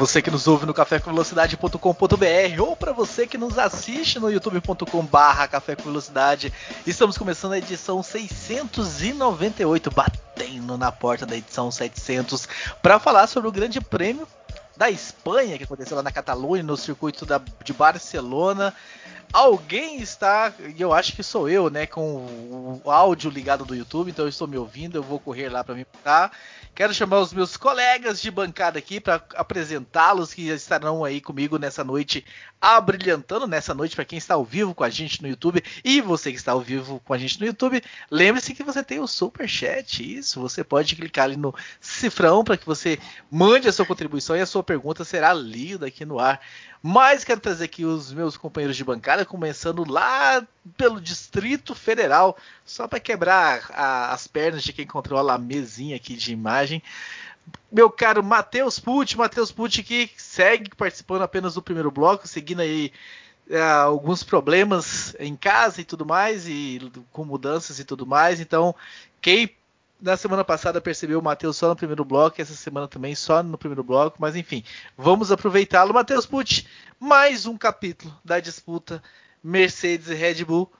Você que nos ouve no cafécomvelocidade.com.br ou para você que nos assiste no youtube.com/barra Café com Velocidade, estamos começando a edição 698, batendo na porta da edição 700, para falar sobre o Grande Prêmio da Espanha que aconteceu lá na Catalunha, no circuito da, de Barcelona. Alguém está, e eu acho que sou eu, né, com o áudio ligado do YouTube, então eu estou me ouvindo, eu vou correr lá para me botar. Quero chamar os meus colegas de bancada aqui para apresentá-los que estarão aí comigo nessa noite, abrilhantando nessa noite para quem está ao vivo com a gente no YouTube e você que está ao vivo com a gente no YouTube, lembre-se que você tem o super chat, isso, você pode clicar ali no cifrão para que você mande a sua contribuição e a sua pergunta será lida aqui no ar. Mas quero trazer aqui os meus companheiros de bancada, começando lá pelo Distrito Federal, só para quebrar a, as pernas de quem controla a mesinha aqui de imagem. Meu caro Matheus Pucci, Matheus Pucci que segue participando apenas do primeiro bloco, seguindo aí é, alguns problemas em casa e tudo mais, e com mudanças e tudo mais. Então, quem na semana passada percebeu o Matheus só no primeiro bloco, essa semana também só no primeiro bloco, mas enfim, vamos aproveitá-lo. Matheus Pucci, mais um capítulo da disputa Mercedes e Red Bull,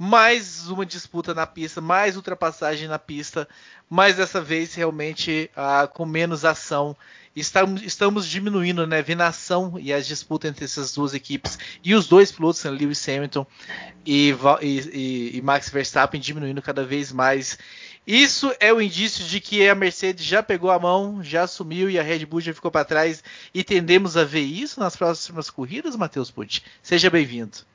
mais uma disputa na pista, mais ultrapassagem na pista, mas dessa vez realmente ah, com menos ação. Estamos, estamos diminuindo né, a ação e as disputas entre essas duas equipes e os dois pilotos, né, Lewis Hamilton e, e, e Max Verstappen, diminuindo cada vez mais. Isso é o indício de que a Mercedes já pegou a mão, já assumiu e a Red Bull já ficou para trás e tendemos a ver isso nas próximas corridas, Matheus Pucci. Seja bem-vindo.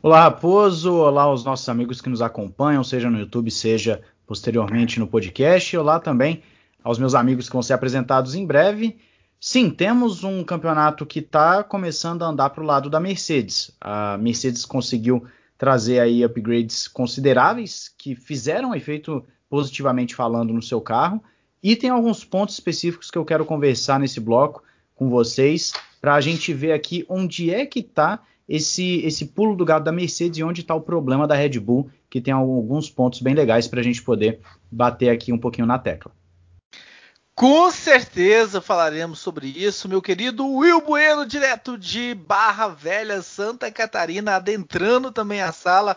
Olá, Raposo. Olá aos nossos amigos que nos acompanham, seja no YouTube, seja posteriormente no podcast. Olá também aos meus amigos que vão ser apresentados em breve. Sim, temos um campeonato que está começando a andar para o lado da Mercedes. A Mercedes conseguiu trazer aí upgrades consideráveis que fizeram efeito positivamente falando no seu carro. E tem alguns pontos específicos que eu quero conversar nesse bloco com vocês para a gente ver aqui onde é que está esse, esse pulo do gato da Mercedes e onde está o problema da Red Bull, que tem alguns pontos bem legais para a gente poder bater aqui um pouquinho na tecla. Com certeza falaremos sobre isso, meu querido Will Bueno, direto de Barra Velha, Santa Catarina, adentrando também a sala.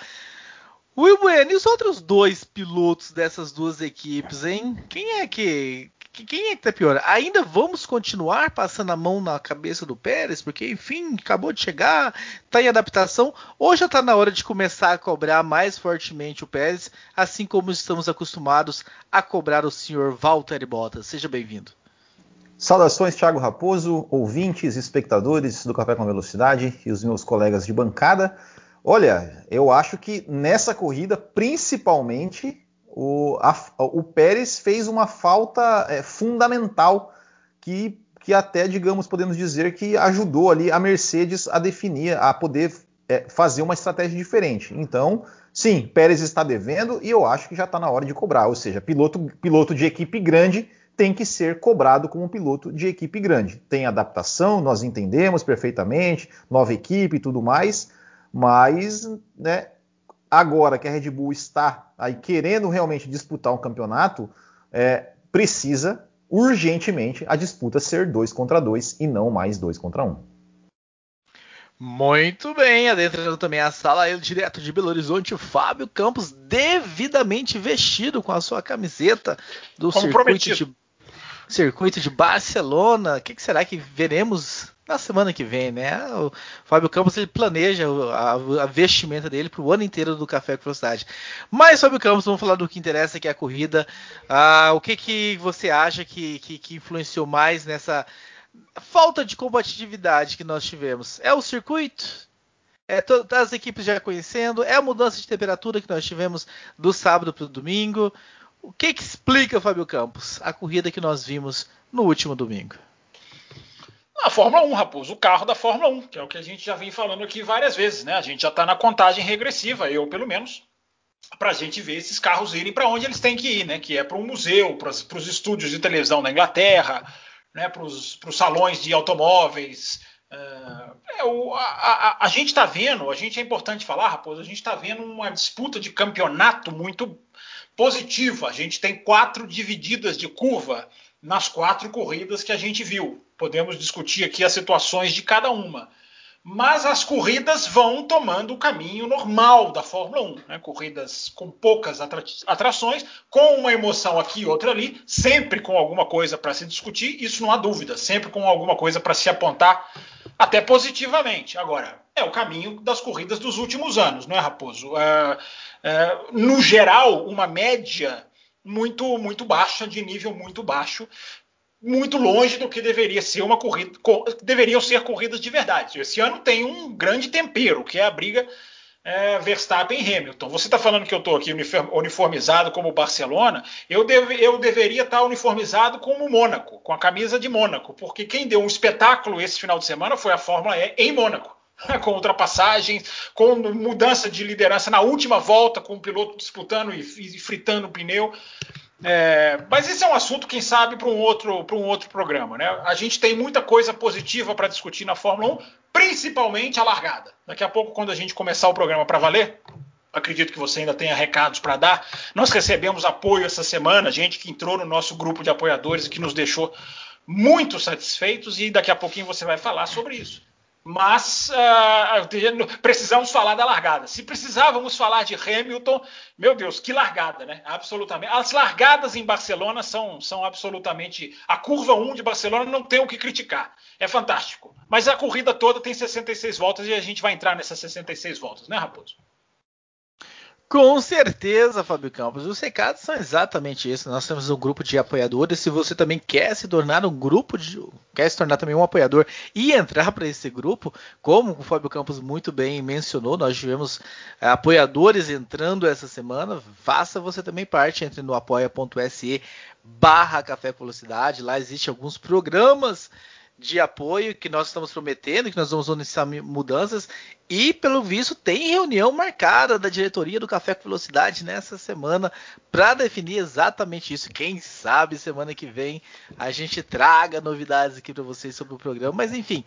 Will Bueno, e os outros dois pilotos dessas duas equipes, hein? Quem é que quem é que tá pior? Ainda vamos continuar passando a mão na cabeça do Pérez, porque enfim, acabou de chegar, tá em adaptação, ou já tá na hora de começar a cobrar mais fortemente o Pérez, assim como estamos acostumados a cobrar o senhor Valtteri Bottas. Seja bem-vindo. Saudações, Thiago Raposo, ouvintes, espectadores do Café com Velocidade e os meus colegas de bancada. Olha, eu acho que nessa corrida, principalmente, o, a, o Pérez fez uma falta é, fundamental que, que até, digamos, podemos dizer que ajudou ali a Mercedes a definir, a poder é, fazer uma estratégia diferente. Então, sim, Pérez está devendo e eu acho que já está na hora de cobrar. Ou seja, piloto, piloto de equipe grande tem que ser cobrado como piloto de equipe grande. Tem adaptação, nós entendemos perfeitamente, nova equipe e tudo mais, mas né, agora que a Red Bull está aí querendo realmente disputar um campeonato, é, precisa urgentemente a disputa ser dois contra dois e não mais dois contra um. Muito bem, adentrando também a sala, ele direto de Belo Horizonte, o Fábio Campos, devidamente vestido com a sua camiseta do circuito de, circuito de Barcelona. O que, que será que veremos na semana que vem, né? O Fábio Campos ele planeja a, a vestimenta dele para o ano inteiro do Café com Velocidade. Mas Fábio Campos, vamos falar do que interessa, que é a corrida. Ah, o que, que você acha que, que, que influenciou mais nessa falta de combatividade que nós tivemos? É o circuito? É as equipes já conhecendo? É a mudança de temperatura que nós tivemos do sábado para o domingo? O que, que explica, Fábio Campos, a corrida que nós vimos no último domingo? A Fórmula 1, Raposo, o carro da Fórmula 1, que é o que a gente já vem falando aqui várias vezes, né? A gente já está na contagem regressiva, eu pelo menos, para a gente ver esses carros irem para onde eles têm que ir, né? Que é para um museu, para os estúdios de televisão da Inglaterra, né? para os salões de automóveis. Uh, é, o, a, a, a, gente está vendo, a gente é importante falar, Raposo, a gente está vendo uma disputa de campeonato muito positiva. A gente tem quatro divididas de curva nas quatro corridas que a gente viu. Podemos discutir aqui as situações de cada uma. Mas as corridas vão tomando o caminho normal da Fórmula 1. Né? Corridas com poucas atra atrações, com uma emoção aqui e outra ali, sempre com alguma coisa para se discutir, isso não há dúvida, sempre com alguma coisa para se apontar, até positivamente. Agora, é o caminho das corridas dos últimos anos, não é, Raposo? É, é, no geral, uma média muito muito baixa, de nível muito baixo, muito longe do que deveria ser uma corrida, deveriam ser corridas de verdade. Esse ano tem um grande tempero, que é a briga é, Verstappen Hamilton. Você está falando que eu estou aqui uniformizado como Barcelona, eu, deve, eu deveria estar tá uniformizado como Mônaco, com a camisa de Mônaco, porque quem deu um espetáculo esse final de semana foi a Fórmula E em Mônaco. com ultrapassagens, com mudança de liderança na última volta, com o piloto disputando e, e fritando o pneu. É, mas esse é um assunto, quem sabe, para um outro um outro programa. Né? A gente tem muita coisa positiva para discutir na Fórmula 1, principalmente a largada. Daqui a pouco, quando a gente começar o programa para valer, acredito que você ainda tenha recados para dar. Nós recebemos apoio essa semana, gente que entrou no nosso grupo de apoiadores e que nos deixou muito satisfeitos, e daqui a pouquinho você vai falar sobre isso. Mas uh, precisamos falar da largada. Se precisávamos falar de Hamilton, meu Deus, que largada, né? Absolutamente. As largadas em Barcelona são, são absolutamente. A curva 1 de Barcelona não tem o que criticar. É fantástico. Mas a corrida toda tem 66 voltas e a gente vai entrar nessas 66 voltas, né, Raposo? Com certeza, Fábio Campos. Os recados são exatamente isso. Nós temos um grupo de apoiadores. Se você também quer se tornar um grupo de. quer se tornar também um apoiador e entrar para esse grupo, como o Fábio Campos muito bem mencionou, nós tivemos é, apoiadores entrando essa semana. Faça você também parte, entre no apoia.se barra Café Velocidade. Lá existem alguns programas de apoio que nós estamos prometendo, que nós vamos iniciar mudanças e pelo visto tem reunião marcada da diretoria do Café com Velocidade nessa semana para definir exatamente isso. Quem sabe semana que vem a gente traga novidades aqui para vocês sobre o programa, mas enfim,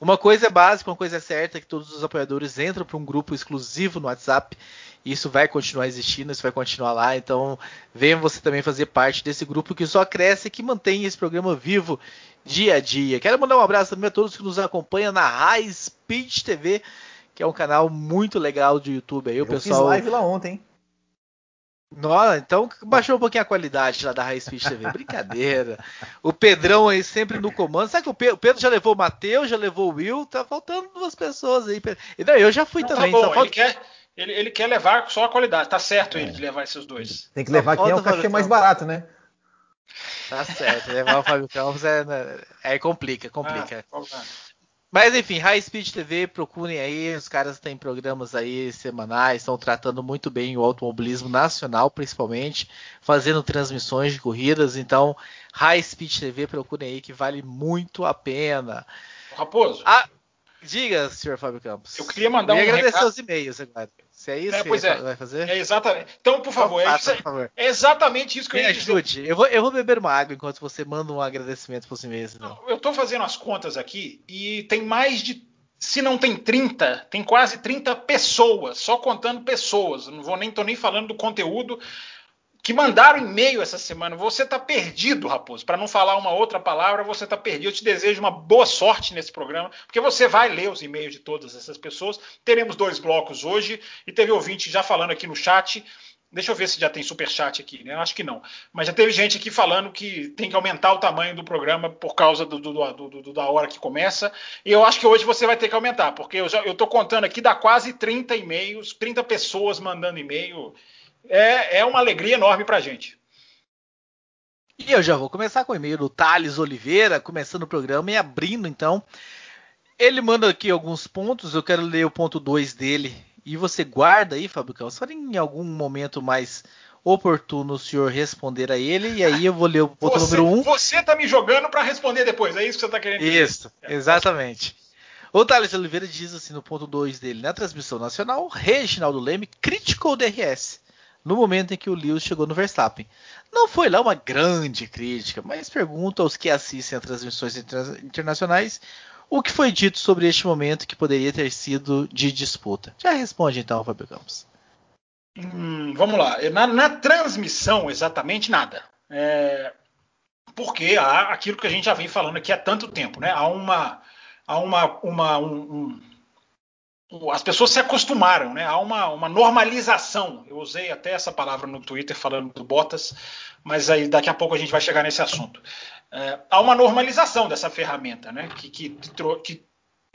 uma coisa é básica, uma coisa é certa, que todos os apoiadores entram para um grupo exclusivo no WhatsApp. Isso vai continuar existindo, isso vai continuar lá. Então, venha você também fazer parte desse grupo que só cresce e que mantém esse programa vivo dia a dia. Quero mandar um abraço também a todos que nos acompanham na High Speed TV, que é um canal muito legal de YouTube aí, o Eu pessoal. fiz live lá ontem. Nossa, então baixou um pouquinho a qualidade lá da High Speed TV. Brincadeira. O Pedrão aí sempre no comando. Sabe que o Pedro, o Pedro já levou o Matheus, já levou o Will, tá faltando duas pessoas aí. Não, eu já fui Não, também. Tá bom, falta... ele, quer, ele, ele, quer levar só a qualidade. Tá certo é. ele de levar esses dois. Tem que levar quem é o cachê mais barato, né? Tá certo. Levar o Fábio Campos é, é complica, complica. Ah, mas enfim, High Speed TV, procurem aí, os caras têm programas aí semanais, estão tratando muito bem o automobilismo nacional, principalmente, fazendo transmissões de corridas, então High Speed TV, procurem aí que vale muito a pena. Raposo. Ah, diga, senhor Fábio Campos. Eu queria mandar um agradecer recado. os e-mails agora. Se é isso é, que é. vai fazer? É exatamente. Então, por favor, então, é, faça, isso, por favor. é exatamente isso que Me eu ia dizer. ajude. Eu vou, eu vou beber uma água enquanto você manda um agradecimento para os e-mails. Então. Eu estou fazendo as contas aqui e tem mais de. Se não tem 30, tem quase 30 pessoas, só contando pessoas. Não vou nem tô nem falando do conteúdo que mandaram e-mail essa semana. Você está perdido, Raposo. Para não falar uma outra palavra, você está perdido. Eu te desejo uma boa sorte nesse programa, porque você vai ler os e-mails de todas essas pessoas. Teremos dois blocos hoje e teve ouvinte já falando aqui no chat. Deixa eu ver se já tem super chat aqui, né? Acho que não. Mas já teve gente aqui falando que tem que aumentar o tamanho do programa por causa do, do, do, da hora que começa. E eu acho que hoje você vai ter que aumentar, porque eu estou contando aqui, dá quase 30 e-mails, 30 pessoas mandando e-mail é, é uma alegria enorme para a gente. E eu já vou começar com o e-mail do Thales Oliveira, começando o programa e abrindo então. Ele manda aqui alguns pontos, eu quero ler o ponto 2 dele. E você guarda aí, Fábio Campos, em algum momento mais oportuno o senhor responder a ele, e aí eu vou ler o ponto você, número 1. Um. Você tá me jogando para responder depois, é isso que você tá querendo dizer? Isso, exatamente. O Thales Oliveira diz assim no ponto 2 dele, na transmissão nacional, Reginaldo Leme criticou o DRS no momento em que o Lewis chegou no Verstappen. Não foi lá uma grande crítica, mas pergunta aos que assistem a transmissões internacionais o que foi dito sobre este momento que poderia ter sido de disputa. Já responde então, Fábio Campos. Hum, vamos lá. Na, na, transmissão, exatamente nada. É, porque há aquilo que a gente já vem falando aqui há tanto tempo, né? Há uma, há uma, uma um, um, as pessoas se acostumaram, né? Há uma, uma normalização. Eu usei até essa palavra no Twitter falando do Bottas, mas aí daqui a pouco a gente vai chegar nesse assunto. É, há uma normalização dessa ferramenta, né? Que, que, que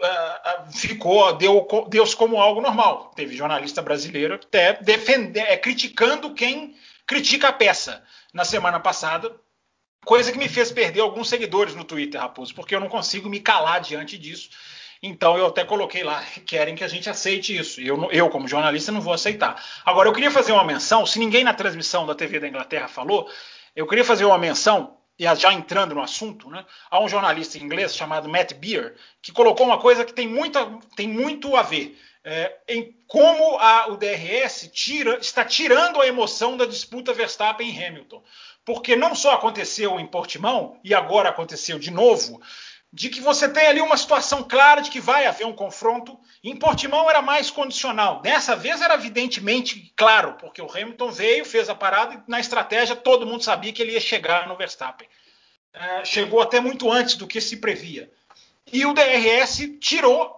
uh, ficou deu Deus como algo normal. Teve jornalista brasileiro até defender, é, criticando quem critica a peça na semana passada, coisa que me fez perder alguns seguidores no Twitter, Raposo, porque eu não consigo me calar diante disso. Então eu até coloquei lá, querem que a gente aceite isso. Eu, eu, como jornalista, não vou aceitar. Agora, eu queria fazer uma menção, se ninguém na transmissão da TV da Inglaterra falou, eu queria fazer uma menção, já entrando no assunto, né, há um jornalista inglês chamado Matt Beer, que colocou uma coisa que tem, muita, tem muito a ver. É, em como a, o DRS tira, está tirando a emoção da disputa Verstappen e Hamilton. Porque não só aconteceu em Portimão, e agora aconteceu de novo, de que você tem ali uma situação clara de que vai haver um confronto. Em Portimão era mais condicional. Dessa vez era evidentemente claro, porque o Hamilton veio, fez a parada e na estratégia todo mundo sabia que ele ia chegar no Verstappen. É, chegou até muito antes do que se previa. E o DRS tirou,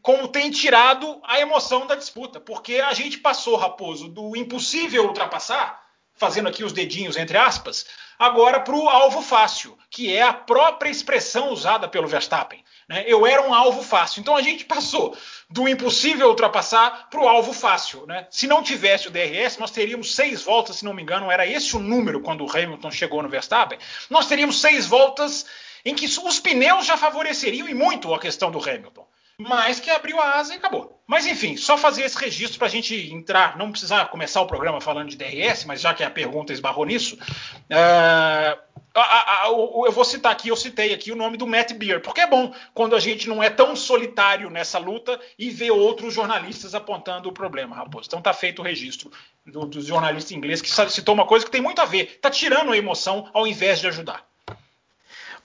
como tem tirado, a emoção da disputa, porque a gente passou, Raposo, do impossível ultrapassar, fazendo aqui os dedinhos entre aspas, agora para o alvo fácil, que é a própria expressão usada pelo Verstappen. Né? Eu era um alvo fácil. Então a gente passou do impossível ultrapassar para o alvo fácil. Né? Se não tivesse o DRS, nós teríamos seis voltas, se não me engano, era esse o número quando o Hamilton chegou no Verstappen. Nós teríamos seis voltas em que os pneus já favoreceriam e muito a questão do Hamilton mas que abriu a asa e acabou. Mas enfim, só fazer esse registro para a gente entrar, não precisar começar o programa falando de DRS, mas já que a pergunta esbarrou nisso, uh, a, a, a, eu vou citar aqui, eu citei aqui o nome do Matt Beer, porque é bom quando a gente não é tão solitário nessa luta e vê outros jornalistas apontando o problema, Raposo. Então tá feito o registro do, do jornalista inglês que citou uma coisa que tem muito a ver, tá tirando a emoção ao invés de ajudar.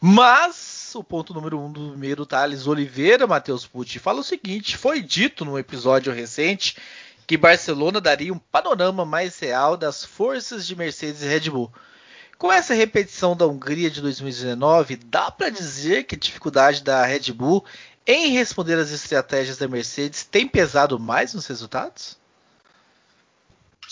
Mas o ponto número um do primeiro Thales Oliveira, Matheus Pucci, fala o seguinte: foi dito num episódio recente que Barcelona daria um panorama mais real das forças de Mercedes e Red Bull. Com essa repetição da Hungria de 2019, dá para dizer que a dificuldade da Red Bull em responder às estratégias da Mercedes tem pesado mais nos resultados?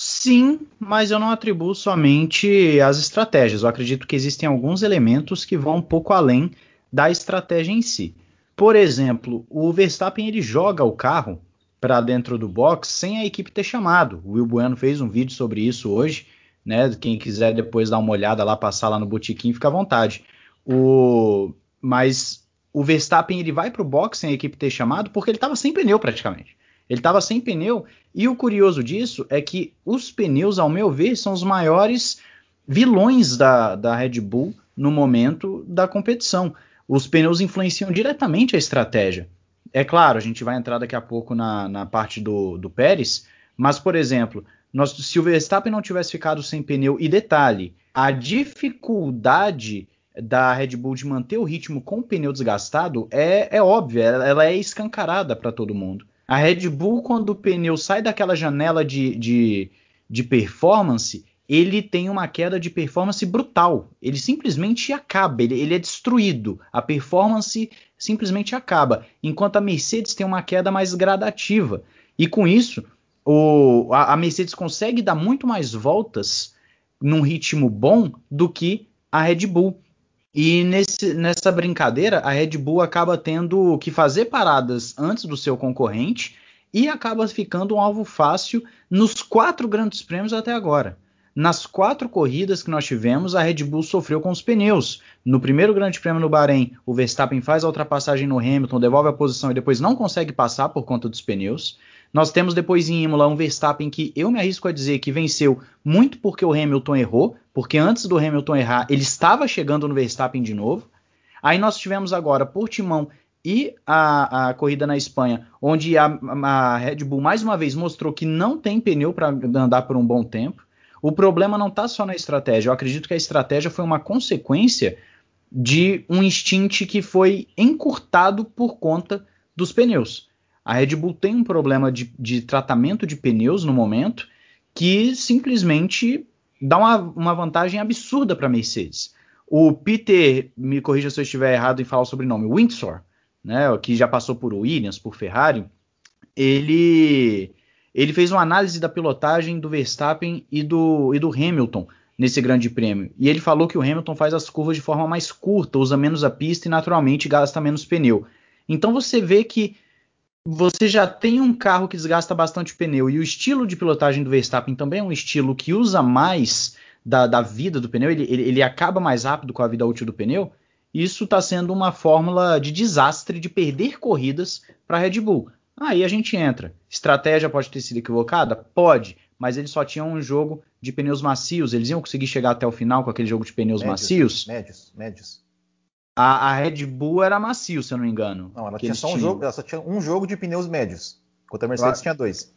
Sim, mas eu não atribuo somente as estratégias. Eu acredito que existem alguns elementos que vão um pouco além da estratégia em si. Por exemplo, o Verstappen ele joga o carro para dentro do box sem a equipe ter chamado. O Will Bueno fez um vídeo sobre isso hoje, né? Quem quiser depois dar uma olhada lá, passar lá no botiquim, fica à vontade. O mas o Verstappen ele vai para o box sem a equipe ter chamado porque ele estava sem pneu praticamente. Ele estava sem pneu e o curioso disso é que os pneus, ao meu ver, são os maiores vilões da, da Red Bull no momento da competição os pneus influenciam diretamente a estratégia. É claro, a gente vai entrar daqui a pouco na, na parte do, do Pérez, mas, por exemplo, nós, se o Verstappen não tivesse ficado sem pneu, e detalhe, a dificuldade da Red Bull de manter o ritmo com o pneu desgastado é, é óbvia, ela, ela é escancarada para todo mundo. A Red Bull, quando o pneu sai daquela janela de, de, de performance, ele tem uma queda de performance brutal. Ele simplesmente acaba, ele, ele, é destruído. A performance simplesmente acaba. Enquanto a Mercedes tem uma queda mais gradativa. E com isso, o, a, a, Mercedes consegue dar muito mais voltas num ritmo bom do que a Red Bull. E nesse, nessa brincadeira, a Red Bull acaba tendo que fazer paradas antes do seu concorrente e acaba ficando um alvo fácil nos quatro grandes prêmios até agora. Nas quatro corridas que nós tivemos, a Red Bull sofreu com os pneus. No primeiro Grande Prêmio no Bahrein, o Verstappen faz a ultrapassagem no Hamilton, devolve a posição e depois não consegue passar por conta dos pneus. Nós temos depois em Imola um Verstappen que eu me arrisco a dizer que venceu muito porque o Hamilton errou, porque antes do Hamilton errar, ele estava chegando no Verstappen de novo. Aí nós tivemos agora Portimão e a, a corrida na Espanha, onde a, a, Red Bull mais uma vez mostrou que não tem pneu para andar por um bom tempo. O problema não está só na estratégia. Eu acredito que a estratégia foi uma consequência de um instint que foi encurtado por conta dos pneus. A Red Bull tem um problema de, de tratamento de pneus no momento que simplesmente dá uma, uma vantagem absurda para a Mercedes. O Peter, me corrija se eu estiver errado em falar o sobrenome, Windsor, né, que já passou por Williams, por Ferrari, ele, ele fez uma análise da pilotagem do Verstappen e do, e do Hamilton nesse grande prêmio. E ele falou que o Hamilton faz as curvas de forma mais curta, usa menos a pista e naturalmente gasta menos pneu. Então você vê que você já tem um carro que desgasta bastante pneu e o estilo de pilotagem do Verstappen também é um estilo que usa mais da, da vida do pneu, ele, ele, ele, acaba mais rápido com a vida útil do pneu. Isso está sendo uma fórmula de desastre de perder corridas para a Red Bull. Aí a gente entra. Estratégia pode ter sido equivocada? Pode, mas eles só tinham um jogo de pneus macios. Eles iam conseguir chegar até o final com aquele jogo de pneus médios, macios? Médios, médios. A, a, Red Bull era macio, se eu não me engano. Não, ela, tinha só um jogo, ela só tinha um jogo de pneus médios, enquanto a Mercedes tinha dois.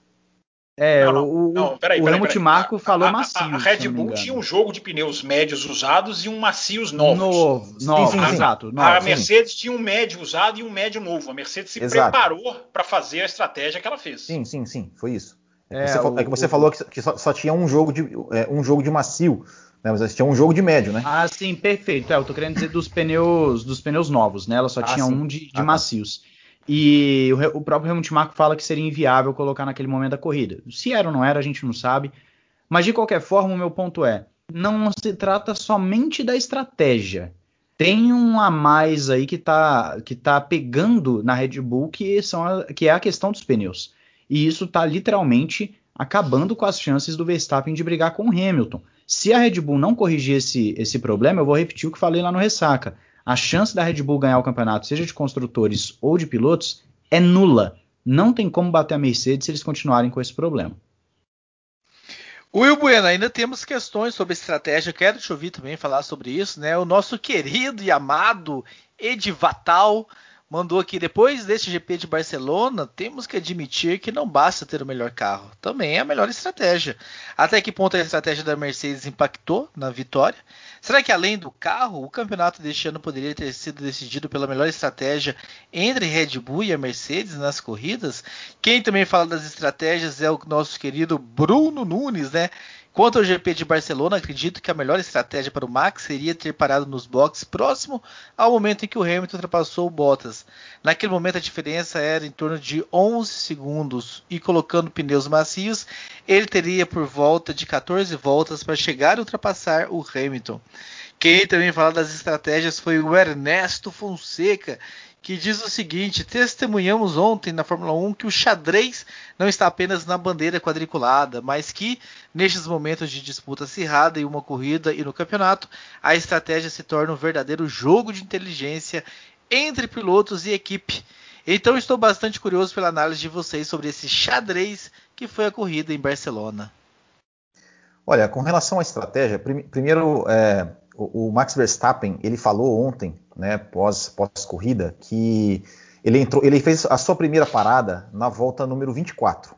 É, não, não, o, não, peraí, o Helmut Marko falou macio. A, a Red Bull tinha um jogo de pneus médios usados e um macios novos. Novo, novo sim, sim, exato. Novo, a Mercedes tinha um médio usado e um médio novo. A Mercedes se exato. preparou para fazer a estratégia que ela fez. Sim, sim, sim, foi isso. É, é, você, o, é que você o, falou que, que só, só, tinha um jogo de, é, um jogo de macio. Né, mas tinha um jogo de médio, né? Ah, sim, perfeito. É, eu tô querendo dizer dos pneus, dos pneus novos, né? Ela só ah, tinha sim. um de, de ah, tá. macios. E o, o próprio Helmut Marko fala que seria inviável colocar naquele momento da corrida. Se era ou não era, a gente não sabe. Mas de qualquer forma, o meu ponto é: não se trata somente da estratégia. Tem um a mais aí que tá, que tá pegando na Red Bull, que, são a, que é a questão dos pneus. E isso tá literalmente acabando com as chances do Verstappen de brigar com o Hamilton. Se a Red Bull não corrigir esse, esse problema, eu vou repetir o que falei lá no Ressaca. A chance da Red Bull ganhar o campeonato, seja de construtores ou de pilotos, é nula. Não tem como bater a Mercedes se eles continuarem com esse problema. Will Bueno, ainda temos questões sobre estratégia. Quero te ouvir também falar sobre isso, né? O nosso querido e amado Edivatal mandou aqui depois deste GP de Barcelona, temos que admitir que não basta ter o melhor carro, também é a melhor estratégia. Até que ponto a estratégia da Mercedes impactou na vitória? Será que além do carro, o campeonato deste ano poderia ter sido decidido pela melhor estratégia entre Red Bull e a Mercedes nas corridas? Quem também fala das estratégias é o nosso querido Bruno Nunes, né? Quanto ao GP de Barcelona, acredito que a melhor estratégia para o Max seria ter parado nos boxes próximo ao momento em que o Hamilton ultrapassou o Bottas. Naquele momento a diferença era em torno de 11 segundos e colocando pneus macios, ele teria por volta de 14 voltas para chegar e ultrapassar o Hamilton. Quem também fala das estratégias foi o Ernesto Fonseca, que diz o seguinte: testemunhamos ontem na Fórmula 1 que o xadrez não está apenas na bandeira quadriculada, mas que, nestes momentos de disputa acirrada em uma corrida e no campeonato, a estratégia se torna um verdadeiro jogo de inteligência entre pilotos e equipe. Então estou bastante curioso pela análise de vocês sobre esse xadrez que foi a corrida em Barcelona. Olha, com relação à estratégia, prim primeiro é, o, o Max Verstappen ele falou ontem né, pós, pós corrida, que ele entrou, ele fez a sua primeira parada na volta número 24.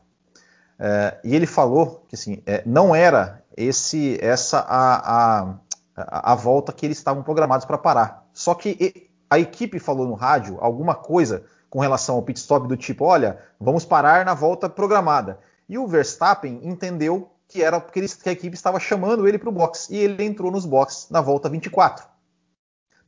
É, e ele falou que assim, é, não era esse essa a, a, a, volta que eles estavam programados para parar. Só que a equipe falou no rádio alguma coisa com relação ao pit stop do tipo, olha, vamos parar na volta programada. E o Verstappen entendeu que era porque que a equipe estava chamando ele para o box e ele entrou nos boxes na volta 24.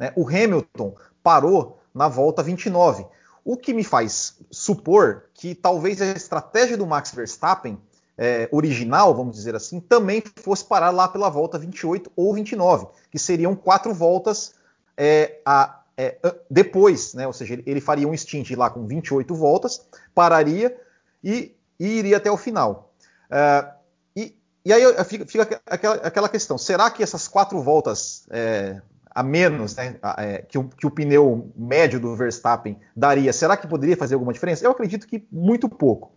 Né? O Hamilton parou na volta 29, o que me faz supor que talvez a estratégia do Max Verstappen é, original, vamos dizer assim, também fosse parar lá pela volta 28 ou 29, que seriam quatro voltas é, a, é, depois, né? ou seja, ele, ele, faria um stint lá com 28 voltas, pararia e, e iria até o final. É, e, e, aí fica, fica aquela, aquela, questão: será que essas quatro voltas é, a menos né, é, que, o, que, o, pneu médio do Verstappen daria, será que poderia fazer alguma diferença? Eu acredito que muito pouco.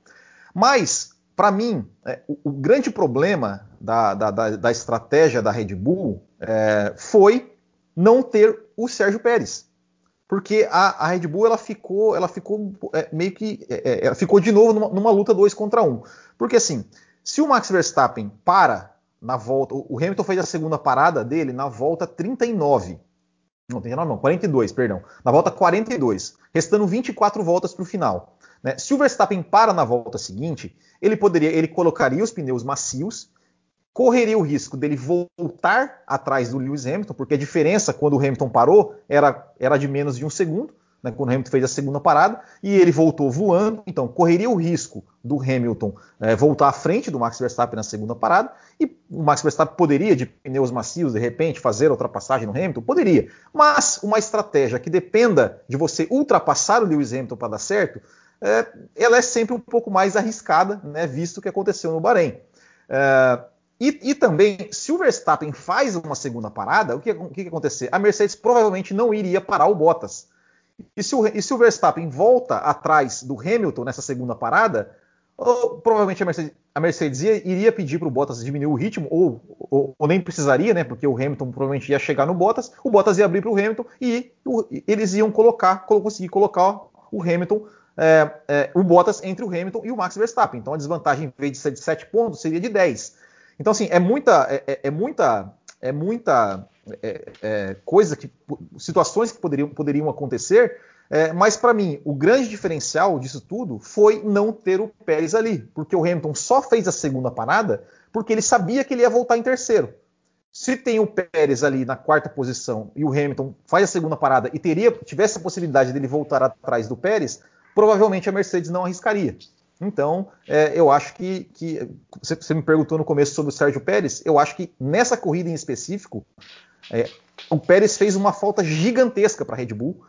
Mas, para mim, é, o, o, grande problema da, da, da, da estratégia da Red Bull é, foi não ter o Sérgio Pérez. Porque a, a Red Bull ela ficou, ela ficou é, meio que. É, é, ela ficou de novo numa, numa luta 2 contra 1. Um. Porque assim, se o Max Verstappen para na volta. O Hamilton fez a segunda parada dele na volta 39. Não, 39 não, 42, perdão. Na volta 42, restando 24 voltas para o final. Né? Se o Verstappen para na volta seguinte, ele poderia, ele colocaria os pneus macios, correria o risco dele voltar atrás do Lewis Hamilton, porque a diferença quando o Hamilton parou era, era de menos de um segundo né, quando o Hamilton fez a segunda parada, e ele voltou voando, então correria o risco do Hamilton é, voltar à frente do Max Verstappen na segunda parada, e o Max Verstappen poderia, de pneus macios, de repente, fazer a ultrapassagem no Hamilton? Poderia, mas uma estratégia que dependa de você ultrapassar o Lewis Hamilton para dar certo, é, ela é sempre um pouco mais arriscada, né, visto o que aconteceu no Bahrein. É, e, e, também, se o Verstappen faz uma segunda parada, o que, o que acontecer? A Mercedes provavelmente não iria parar o Bottas. E se, o, e se o Verstappen volta atrás do Hamilton nessa segunda parada, ou, provavelmente a Mercedes, a Mercedes ia, iria pedir para o Bottas diminuir o ritmo, ou, ou, ou, nem precisaria, né? Porque o Hamilton provavelmente ia chegar no Bottas, o Bottas ia abrir para o Hamilton e eles iam colocar, conseguir colocar o Hamilton, é, é, o Bottas entre o Hamilton e o Max Verstappen. Então a desvantagem, em vez de ser de 7 pontos, seria de 10. Então, assim, é muita. É, é, é muita. É muita é, é, coisa que situações que poderiam, poderiam acontecer, é, mas para mim o grande diferencial disso tudo foi não ter o Pérez ali, porque o Hamilton só fez a segunda parada porque ele sabia que ele ia voltar em terceiro. Se tem o Pérez ali na quarta posição e o Hamilton faz a segunda parada e teria tivesse a possibilidade dele voltar atrás do Pérez, provavelmente a Mercedes não arriscaria. Então, é, eu acho que, que, Você me perguntou no começo sobre o Sérgio Pérez. Eu acho que nessa corrida em específico, é, o Pérez fez uma falta gigantesca para a Red Bull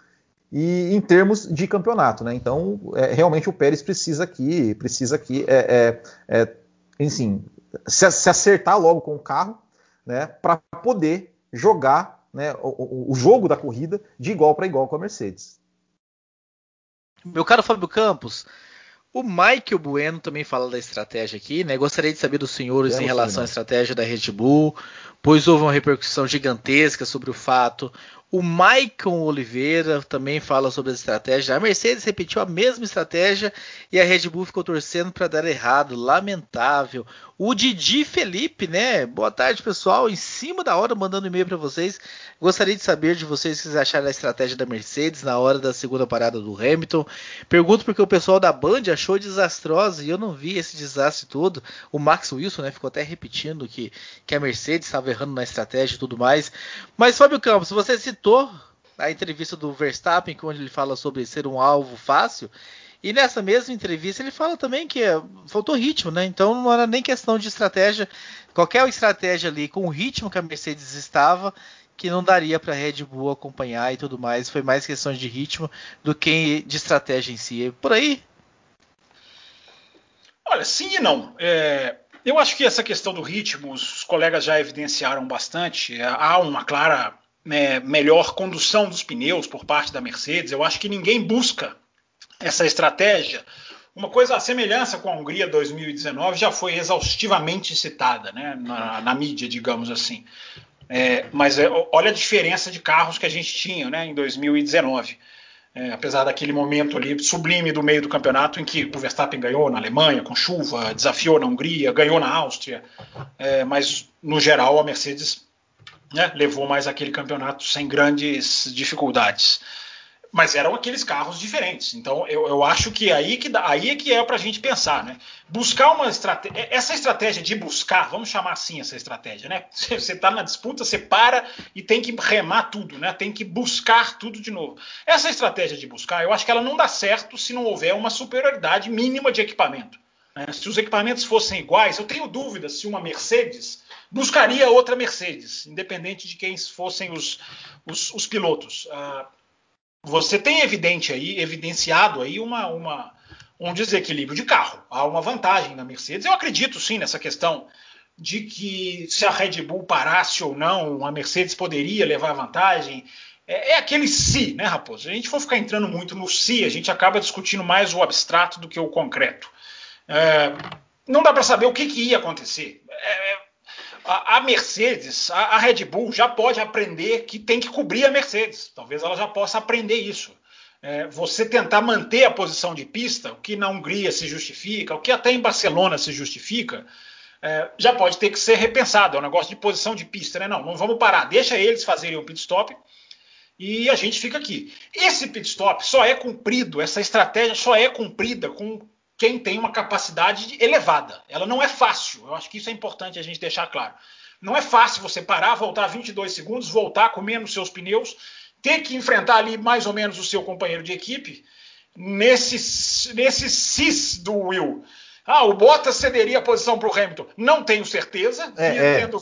e em termos de campeonato, né? Então, é, realmente o Pérez precisa aqui, precisa aqui, é, é, é enfim, se, se, acertar logo com o carro, né? Para poder jogar, né? O, o, jogo da corrida de igual para igual com a Mercedes. Meu caro Fábio Campos, o Michael Bueno também fala da estratégia aqui, né? Gostaria de saber dos senhores em relação à estratégia da Red Bull, pois houve uma repercussão gigantesca sobre o fato o Maicon Oliveira também fala sobre a estratégia. A Mercedes repetiu a mesma estratégia e a Red Bull ficou torcendo para dar errado. Lamentável. O Didi Felipe, né? Boa tarde, pessoal. Em cima da hora, mandando e-mail para vocês. Gostaria de saber de vocês o que vocês acharam da estratégia da Mercedes na hora da segunda parada do Hamilton. Pergunto porque o pessoal da Band achou desastrosa e eu não vi esse desastre todo. O Max Wilson, né? Ficou até repetindo que, que a Mercedes estava errando na estratégia e tudo mais. Mas, Fábio Campos, você se citou a entrevista do Verstappen, onde ele fala sobre ser um alvo fácil. E nessa mesma entrevista ele fala também que faltou ritmo, né? Então não era nem questão de estratégia. Qualquer estratégia ali com o ritmo que a Mercedes estava, que não daria para a Red Bull acompanhar e tudo mais. Foi mais questão de ritmo do que de estratégia em si. Por aí. Olha, sim e não. É, eu acho que essa questão do ritmo, os colegas já evidenciaram bastante. Há uma clara né, melhor condução dos pneus por parte da Mercedes. Eu acho que ninguém busca essa estratégia. Uma coisa, a semelhança com a Hungria 2019 já foi exaustivamente citada né, na, na mídia, digamos assim. É, mas é, olha a diferença de carros que a gente tinha né, em 2019. É, apesar daquele momento ali sublime do meio do campeonato em que o Verstappen ganhou na Alemanha com chuva, desafiou na Hungria, ganhou na Áustria, é, mas no geral a Mercedes né, levou mais aquele campeonato sem grandes dificuldades. Mas eram aqueles carros diferentes. Então eu, eu acho que aí que aí é que é para a gente pensar, né? Buscar uma estratégia, essa estratégia de buscar, vamos chamar assim essa estratégia, né? Você está na disputa, você para e tem que remar tudo, né? Tem que buscar tudo de novo. Essa estratégia de buscar, eu acho que ela não dá certo se não houver uma superioridade mínima de equipamento. Né? Se os equipamentos fossem iguais, eu tenho dúvidas se uma Mercedes buscaria outra Mercedes, independente de quem fossem os, os, os pilotos. Uh, você tem evidente aí, evidenciado aí uma, uma, um desequilíbrio de carro. Há uma vantagem na Mercedes. Eu acredito sim nessa questão de que se a Red Bull parasse ou não, a Mercedes poderia levar vantagem. É, é aquele se, né, Raposo? Se a gente for ficar entrando muito no se, a gente acaba discutindo mais o abstrato do que o concreto. É, não dá para saber o que, que ia acontecer. A, Mercedes, a, Red Bull já pode aprender que tem que cobrir a Mercedes. Talvez ela já possa aprender isso. É, você tentar manter a posição de pista, o que na Hungria se justifica, o que até em Barcelona se justifica, é, já pode ter que ser repensado. É um negócio de posição de pista, né? Não, não vamos parar, deixa eles fazerem o pit stop e a gente fica aqui. Esse pit stop só é cumprido, essa estratégia só é cumprida com quem tem uma capacidade elevada. Ela não é fácil. Eu acho que isso é importante a gente deixar claro. Não é fácil você parar, voltar 22 segundos, voltar comendo seus pneus, ter que enfrentar ali mais ou menos o seu companheiro de equipe nesse, nesse cis do Will. Ah, o Bottas cederia a posição para o Hamilton. Não tenho certeza. É, é. Tendo,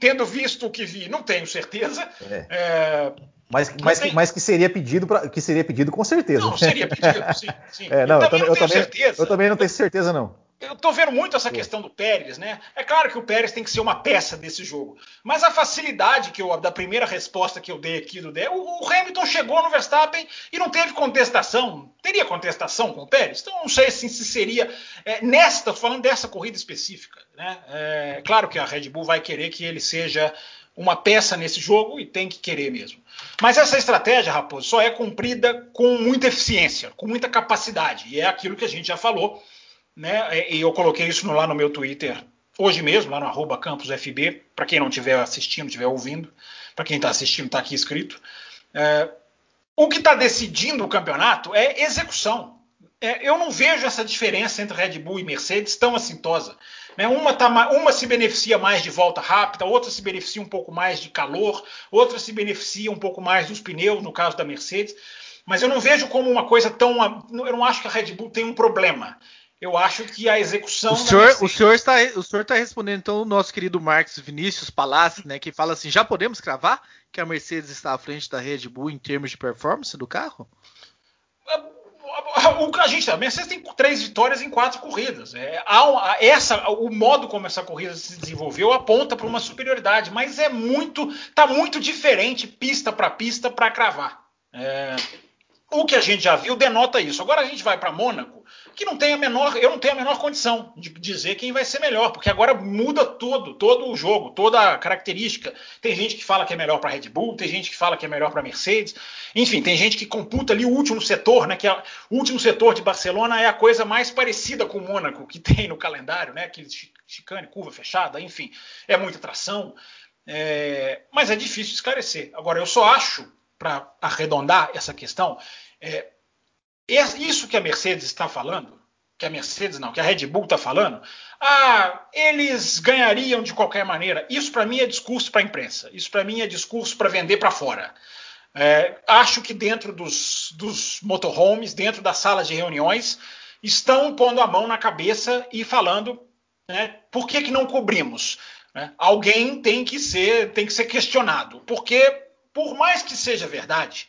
tendo, visto o que vi, não tenho certeza. É. é mas, mas, tem... mas que seria pedido pra, que seria pedido com certeza. Não, seria pedido, sim. sim. É, não, eu, também, eu, também, eu, também, não tenho certeza, não. Eu tô vendo muito essa questão do Pérez, né? É claro que o Pérez tem que ser uma peça desse jogo. Mas a facilidade que eu, da primeira resposta que eu dei aqui do o, o Hamilton chegou no Verstappen e não teve contestação. Teria contestação com o Pérez? Então não sei assim, se seria. É, nesta, falando dessa corrida específica, né? É, claro que a Red Bull vai querer que ele seja uma peça nesse jogo e tem que querer mesmo. Mas essa estratégia, Raposo, só é cumprida com muita eficiência, com muita capacidade. E é aquilo que a gente já falou, né? E eu coloquei isso lá no meu Twitter hoje mesmo, lá no arroba campusfb, para quem não estiver assistindo, estiver ouvindo, para quem está assistindo, está aqui escrito. É, o que está decidindo o campeonato é execução. É, eu não vejo essa diferença entre Red Bull e Mercedes tão assintosa. Né? Uma, tá, uma se beneficia mais de volta rápida, outra se beneficia um pouco mais de calor, outra se beneficia um pouco mais dos pneus, no caso da Mercedes. Mas eu não vejo como uma coisa tão. Eu não acho que a Red Bull tem um problema. Eu acho que a execução. O senhor, Mercedes... o senhor está, o senhor está respondendo então o nosso querido Marcos Vinícius Palácio, né, que fala assim: já podemos cravar que a Mercedes está à frente da Red Bull em termos de performance do carro? O a gente a Mercedes tem três vitórias em quatro corridas. É, há, essa, o modo como essa corrida se desenvolveu aponta para uma superioridade, mas é muito, tá muito diferente pista para pista para cravar. É, o que a gente já viu denota isso. Agora a gente vai para Mônaco, que não tem a menor, eu não tenho a menor condição de dizer quem vai ser melhor, porque agora muda tudo, todo o jogo, toda a característica. Tem gente que fala que é melhor para Red Bull, tem gente que fala que é melhor para Mercedes. Enfim, tem gente que computa ali o último setor, né? Que é, o último setor de Barcelona é a coisa mais parecida com o Mônaco que tem no calendário, né? Aquele chicane, curva fechada, enfim, é muita tração. É, mas é difícil esclarecer. Agora, eu só acho, para arredondar essa questão, é, isso que a Mercedes está falando, que a Mercedes não, que a Red Bull está falando, ah, eles ganhariam de qualquer maneira. Isso para mim é discurso para a imprensa. Isso para mim é discurso para vender para fora. É, acho que dentro dos, dos motorhomes, dentro das salas de reuniões, estão pondo a mão na cabeça e falando né, por que, que não cobrimos. Né? Alguém tem que ser tem que ser questionado, porque por mais que seja verdade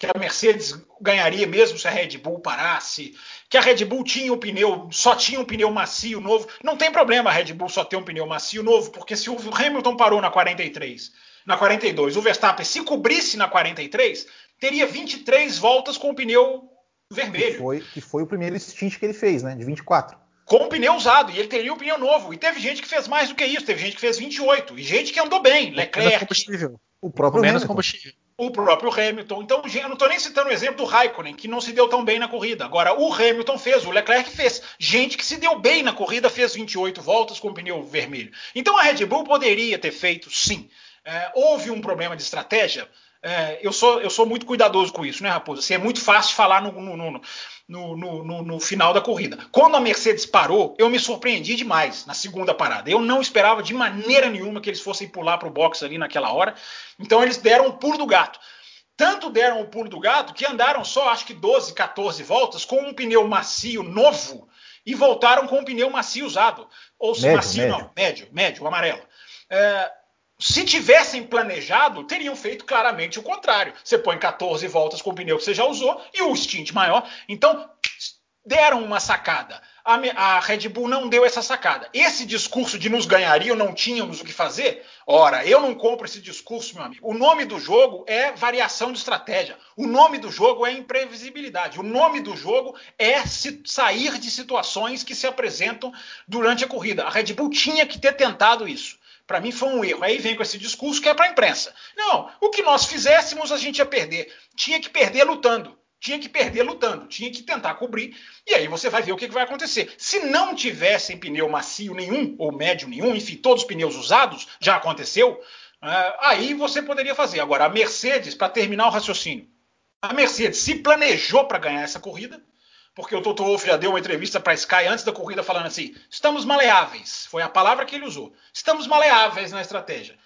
que a Mercedes ganharia mesmo se a Red Bull parasse, que a Red Bull tinha o pneu, só tinha um pneu macio novo, não tem problema a Red Bull só ter um pneu macio novo, porque se o Hamilton parou na 43 na 42. O Verstappen, se cobrisse na 43, teria 23 voltas com o pneu vermelho. Que foi, que foi o primeiro stint que ele fez, né? De 24. Com o pneu usado, e ele teria o pneu novo. E teve gente que fez mais do que isso, teve gente que fez 28, e gente que andou bem. Leclerc. O próprio menos combustível. O próprio Hamilton. Então, eu não estou nem citando o exemplo do Raikkonen, que não se deu tão bem na corrida. Agora, o Hamilton fez, o Leclerc fez. Gente que se deu bem na corrida fez 28 voltas com o pneu vermelho. Então, a Red Bull poderia ter feito, sim, é, houve um problema de estratégia. É, eu, sou, eu sou muito cuidadoso com isso, né, Raposo? Assim, é muito fácil falar no, no, no, no, final da corrida. Quando a Mercedes parou, eu me surpreendi demais na segunda parada. Eu não esperava de maneira nenhuma que eles fossem pular para o box ali naquela hora. Então eles deram o pulo do gato. Tanto deram o pulo do gato que andaram só, acho que 12, 14 voltas com um pneu macio novo e voltaram com um pneu macio usado. Ou se macio, médio. não, médio, médio, amarelo. É, se tivessem planejado, teriam feito claramente o contrário. Você põe 14 voltas com o pneu que você já usou e o stint maior. Então, deram uma sacada. a, a, Red Bull não deu essa sacada. Esse discurso de nos ganhariam, não tínhamos o que fazer, ora, eu não compro esse discurso, meu amigo. O nome do jogo é variação de estratégia. O nome do jogo é imprevisibilidade. O nome do jogo é se, sair de situações que se apresentam durante a corrida. A Red Bull tinha que ter tentado isso. Para mim foi um erro. Aí vem com esse discurso que é para a imprensa. Não, o que nós fizéssemos a gente ia perder. Tinha que perder lutando tinha que perder lutando, tinha que tentar cobrir, e aí você vai ver o que, que vai acontecer. Se não tivessem pneu macio nenhum, ou médio nenhum, enfim, todos os pneus usados, já aconteceu, uh, aí você poderia fazer. Agora, a Mercedes, para terminar o raciocínio, a Mercedes se planejou para ganhar essa corrida, porque o Toto Wolff já deu uma entrevista para a Sky antes da corrida falando assim: estamos maleáveis. Foi a palavra que ele usou. Estamos maleáveis na estratégia.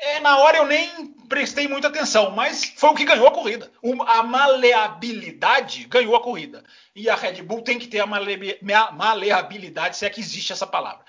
É, na hora eu nem prestei muita atenção, mas foi o que ganhou a corrida. a maleabilidade ganhou a corrida. E a Red Bull tem que ter a male, maleabilidade, se é que existe essa palavra.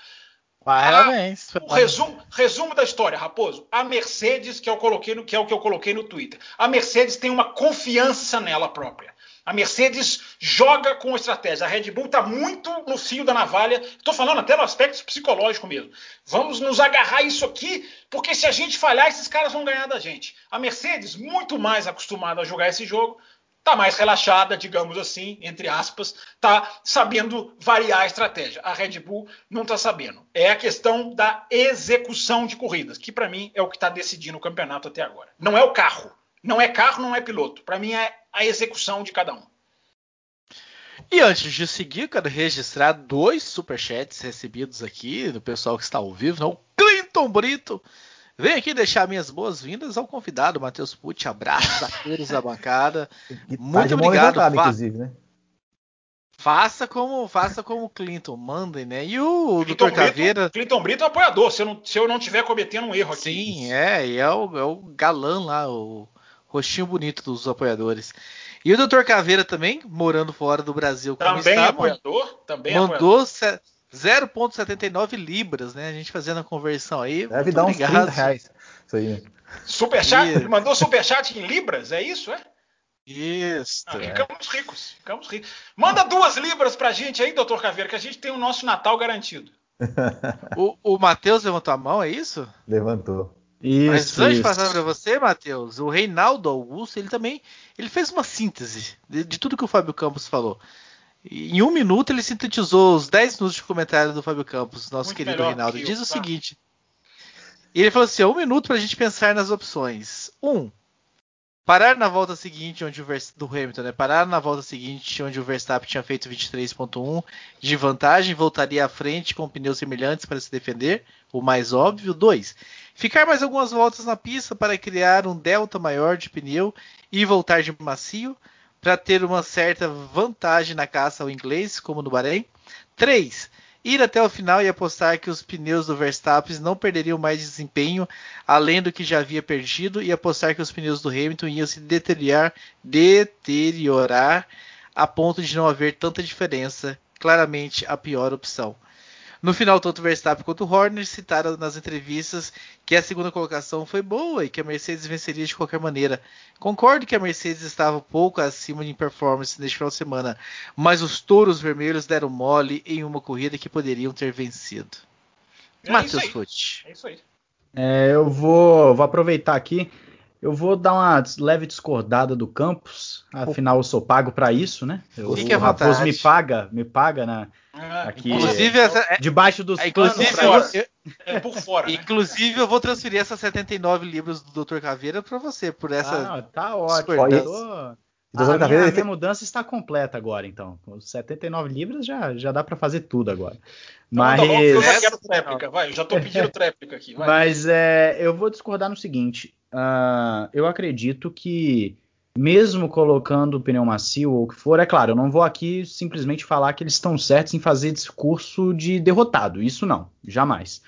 Parabéns. o resumo, resumo da história, Raposo. A Mercedes, que, eu coloquei no, que é o que eu coloquei no Twitter, a Mercedes tem uma confiança nela própria. A Mercedes joga com estratégia. A Red Bull está muito no fio da navalha. Estou falando até no aspecto psicológico mesmo. Vamos nos agarrar isso aqui, porque se a gente falhar, esses caras vão ganhar da gente. A Mercedes, muito mais acostumada a jogar esse jogo, está mais relaxada, digamos assim, entre aspas, está sabendo variar a estratégia. A Red Bull não está sabendo. É a questão da execução de corridas, que para mim é o que está decidindo o campeonato até agora. Não é o carro. Não é carro, não é piloto. Para mim é a execução de cada um. E antes de seguir, quero registrar dois superchats recebidos aqui do pessoal que está ao vivo. Não, Clinton Brito. Vem aqui deixar minhas boas-vindas ao convidado, Matheus Pucci. Abraço da Pires da bancada. Muito obrigado. Fa inclusive, né? Faça como faça como Clinton, mandem, né? E o Clinton Dr. Caveira. Clinton Brito é apoiador, se eu não, se eu não tiver cometendo um erro aqui. Sim, é, e é o, é o galã lá, o rostinho bonito dos apoiadores. E o Dr. Caveira também, morando fora do Brasil, como também está, apoiador, também mandou 0,79 libras, né? A gente fazendo a conversão aí. Deve dar uns 30 reais. Isso aí. Superchat? Ele mandou superchat em libras, é isso, é? Isso. Ah, ficamos ricos, ficamos ricos. Manda duas libras pra gente aí, doutor Caveira, que a gente tem o nosso Natal garantido. o o Matheus levantou a mão, é isso? Levantou. Isso, Mas antes de passar para você, Matheus, o Reinaldo Augusto, ele também ele fez uma síntese de, de, tudo que o Fábio Campos falou. Em um minuto ele sintetizou os 10 minutos de comentário do Fábio Campos, nosso Muito querido Reinaldo. Diz o tá. seguinte: ele falou assim: um minuto para a gente pensar nas opções. Um, parar na volta seguinte, onde o do Hamilton, né? Parar na volta seguinte, onde o Verstappen tinha feito 23.1 de vantagem, voltaria à frente com pneus semelhantes para se defender, o mais óbvio. Dois, Ficar mais algumas voltas na pista para criar um delta maior de pneu e voltar de macio para ter uma certa vantagem na caça ao inglês, como no Bahrein. 3. Ir até o final e apostar que os pneus do Verstappen não perderiam mais desempenho além do que já havia perdido e apostar que os pneus do Hamilton iam se deteriorar, deteriorar a ponto de não haver tanta diferença. Claramente a pior opção. No final, tanto Verstappen quanto Horner citaram nas entrevistas que a segunda colocação foi boa e que a Mercedes venceria de qualquer maneira. Concordo que a Mercedes estava pouco acima de performance neste final de semana, mas os touros vermelhos deram mole em uma corrida que poderiam ter vencido. É Matheus Futt. É isso aí. É, eu vou, vou aproveitar aqui. Eu vou dar uma leve discordada do Campos. Afinal, eu sou pago para isso, né? Eu, Fique o Raposo me paga, me paga na, ah, aqui, inclusive, essa, é, debaixo dos é, inclusive, panos. Eu, é por fora. Né? Inclusive, eu vou transferir essas 79 libras do Dr. Caveira para você, por essa. Ah, tá ótimo. Olha, a, minha, a minha mudança está completa agora, então. Os 79 libras já, já dá para fazer tudo agora. Então, Mas. Tá bom, eu já quero tréplica, vai. Eu já estou pedindo tréplica aqui. Vai. Mas é, eu vou discordar no seguinte. Uh, eu acredito que mesmo colocando o pneu macio ou o que for, é claro, eu não vou aqui simplesmente falar que eles estão certos em fazer discurso de derrotado, isso não, jamais.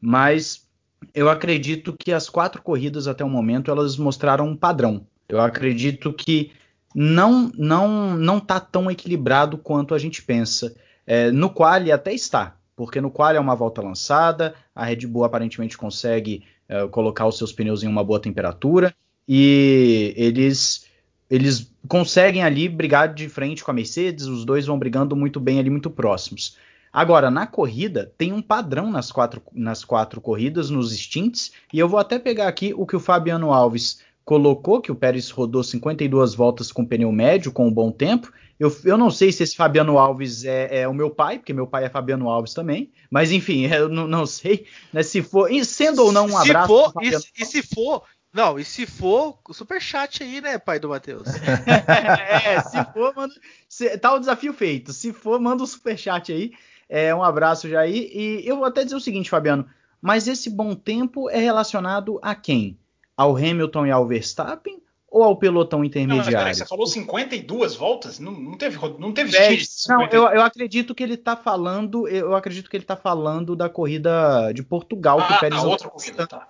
Mas eu acredito que as quatro corridas até o momento elas mostraram um padrão. Eu acredito que não não não está tão equilibrado quanto a gente pensa. É, no qual até está, porque no qual é uma volta lançada, a Red Bull aparentemente consegue é, colocar os seus pneus em uma boa temperatura e eles eles conseguem ali brigar de frente com a Mercedes, os dois vão brigando muito bem ali, muito próximos. Agora, na corrida, tem um padrão nas quatro, nas quatro corridas, nos stints, e eu vou até pegar aqui o que o Fabiano Alves colocou, que o Pérez rodou 52 voltas com pneu médio, com um bom tempo. Eu, eu não sei se esse Fabiano Alves é, é, o meu pai, porque meu pai é Fabiano Alves também, mas enfim, eu não, não sei né, se for, sendo ou não um abraço. Se for, e, e se for, não, e se for, super chat aí, né, pai do Matheus? é, se for, manda. Se, tá o desafio feito. Se for, manda um super chat aí. É, um abraço já aí. E eu vou até dizer o seguinte, Fabiano. Mas esse bom tempo é relacionado a quem? Ao Hamilton e ao Verstappen? Ou ao pelotão intermediário? Não, peraí, você falou 52 voltas? Não, não teve, não teve é, Não, eu, eu, acredito que ele está falando. Eu acredito que ele tá falando da corrida de Portugal ah, que o Pérez. A outra corrida, tá.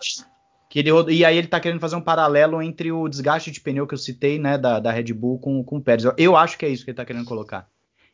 Que ele, e aí ele está querendo fazer um paralelo entre o desgaste de pneu que eu citei, né, da, da Red Bull com, com o Pérez. Eu, eu acho que é isso que ele está querendo colocar.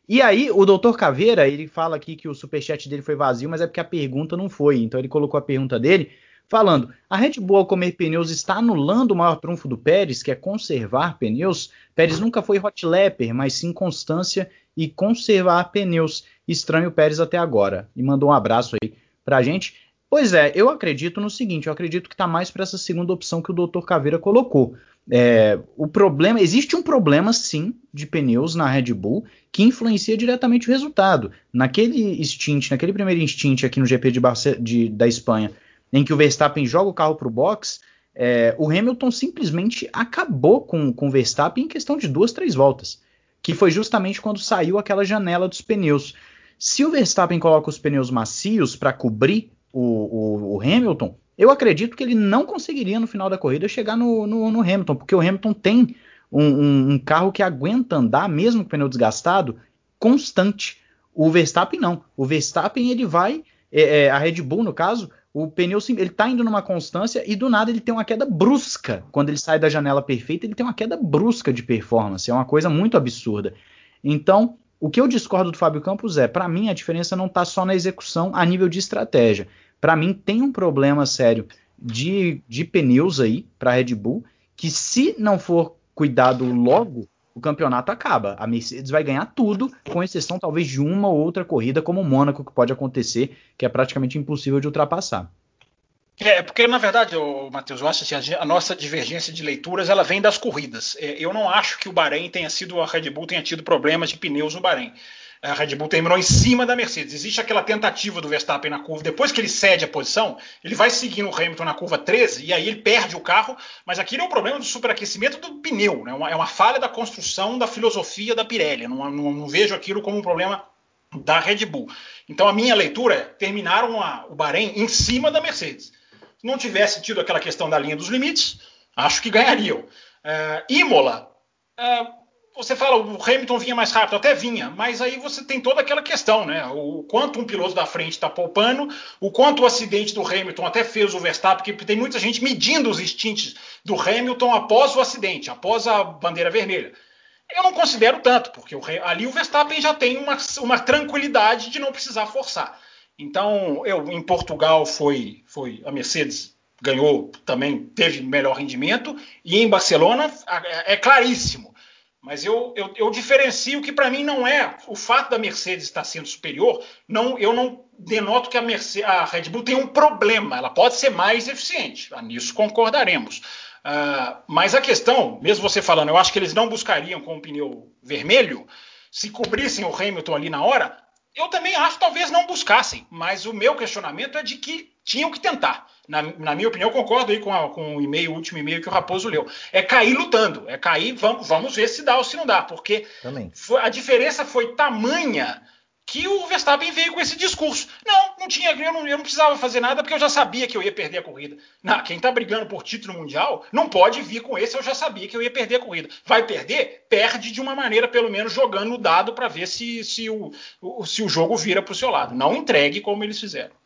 E aí, o Dr. Caveira, ele fala aqui que o superchat dele foi vazio, mas é porque a pergunta não foi. Então ele colocou a pergunta dele falando: a Red Bull ao comer pneus está anulando o maior trunfo do Pérez, que é conservar pneus. Pérez nunca foi hot lapper, mas sim constância e conservar pneus. Estranho o Pérez até agora. E mandou um abraço aí pra gente. Pois é, eu acredito no seguinte, eu acredito que está mais para essa segunda opção que o Dr. Caveira colocou. É, o problema, existe um problema sim de pneus na Red Bull que influencia diretamente o resultado. Naquele stint, naquele primeiro stint aqui no GP de, Barce de da Espanha, em que o Verstappen joga o carro para o box, é, o Hamilton simplesmente acabou com, com o Verstappen em questão de duas, três voltas, que foi justamente quando saiu aquela janela dos pneus. Se o Verstappen coloca os pneus macios para cobrir o, o, o Hamilton, eu acredito que ele não conseguiria no final da corrida chegar no, no, no Hamilton, porque o Hamilton tem um, um, um, carro que aguenta andar, mesmo com o pneu desgastado, constante. O Verstappen não. O Verstappen ele vai, é, é, a Red Bull no caso, o pneu ele está indo numa constância e do nada ele tem uma queda brusca. Quando ele sai da janela perfeita, ele tem uma queda brusca de performance. É uma coisa muito absurda. Então, o que eu discordo do Fábio Campos é, para mim, a diferença não está só na execução a nível de estratégia para mim tem um problema sério de, de pneus aí para Red Bull, que se não for cuidado logo, o campeonato acaba. A Mercedes vai ganhar tudo, com exceção talvez de uma ou outra corrida como o Mônaco que pode acontecer, que é praticamente impossível de ultrapassar. É, porque na verdade, Matheus, eu acho assim, a, nossa divergência de leituras ela vem das corridas. É, eu não acho que o Bahrein tenha sido, a Red Bull tenha tido problemas de pneus no Bahrein a Red Bull terminou em cima da Mercedes. Existe aquela tentativa do Verstappen na curva, depois que ele cede a posição, ele vai seguindo o Hamilton na curva 13 e aí ele perde o carro, mas aquilo é um problema do superaquecimento do pneu, né? é uma falha da construção da filosofia da Pirelli. Não, não, não vejo aquilo como um problema da Red Bull. Então a minha leitura é: terminaram a, o Bahrein em cima da Mercedes. Se não tivesse tido aquela questão da linha dos limites, acho que ganhariam. Uh, Imola. Uh, você fala, o Hamilton vinha mais rápido, até vinha, mas aí você tem toda aquela questão, né? O quanto um piloto da frente está poupando, o quanto o acidente do Hamilton até fez o Verstappen, porque tem muita gente medindo os instintos do Hamilton após o acidente, após a bandeira vermelha. Eu não considero tanto, porque o, ali o Verstappen já tem uma, uma tranquilidade de não precisar forçar. Então, eu em Portugal foi, foi a Mercedes ganhou também teve melhor rendimento e em Barcelona é, é claríssimo mas eu, eu, eu diferencio que para mim não é o fato da Mercedes estar sendo superior, não, eu não denoto que a, Mercedes, a Red Bull tem um problema. Ela pode ser mais eficiente, nisso concordaremos. Uh, mas a questão, mesmo você falando, eu acho que eles não buscariam com o pneu vermelho, se cobrissem o Hamilton ali na hora, eu também acho talvez não buscassem. Mas o meu questionamento é de que tinham que tentar na, na, minha opinião, concordo aí com, a, com o e-mail, o último e-mail que o Raposo leu. É cair lutando, é cair, vamos, vamos ver se dá ou se não dá, porque foi, a diferença foi tamanha que o Verstappen veio com esse discurso. Não, não tinha, eu não, eu não precisava fazer nada porque eu já sabia que eu ia perder a corrida. Não, quem está brigando por título mundial não pode vir com esse, eu já sabia que eu ia perder a corrida. Vai perder? Perde de uma maneira, pelo menos, jogando o dado para ver se, se, o, se o jogo vira para o seu lado. Não entregue como eles fizeram.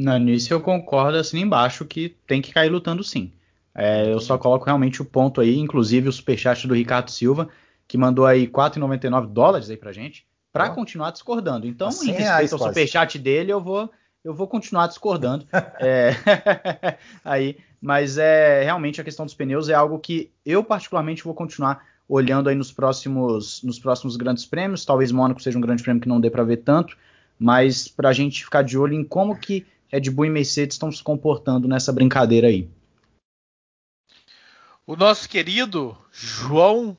Não, nisso eu concordo assim embaixo que tem que cair lutando sim. É, eu só coloco realmente o ponto aí, inclusive o superchat do Ricardo Silva, que mandou aí 4,99 dólares aí pra gente, para continuar discordando. Então, em respeito ao superchat dele, eu vou, eu vou continuar discordando. é, aí, mas é realmente a questão dos pneus é algo que eu particularmente vou continuar olhando aí nos próximos, nos próximos grandes prêmios. Talvez Mônaco seja um grande prêmio que não dê para ver tanto, mas para a gente ficar de olho em como que Red Bull e Mercedes estão se comportando nessa brincadeira aí. O nosso querido João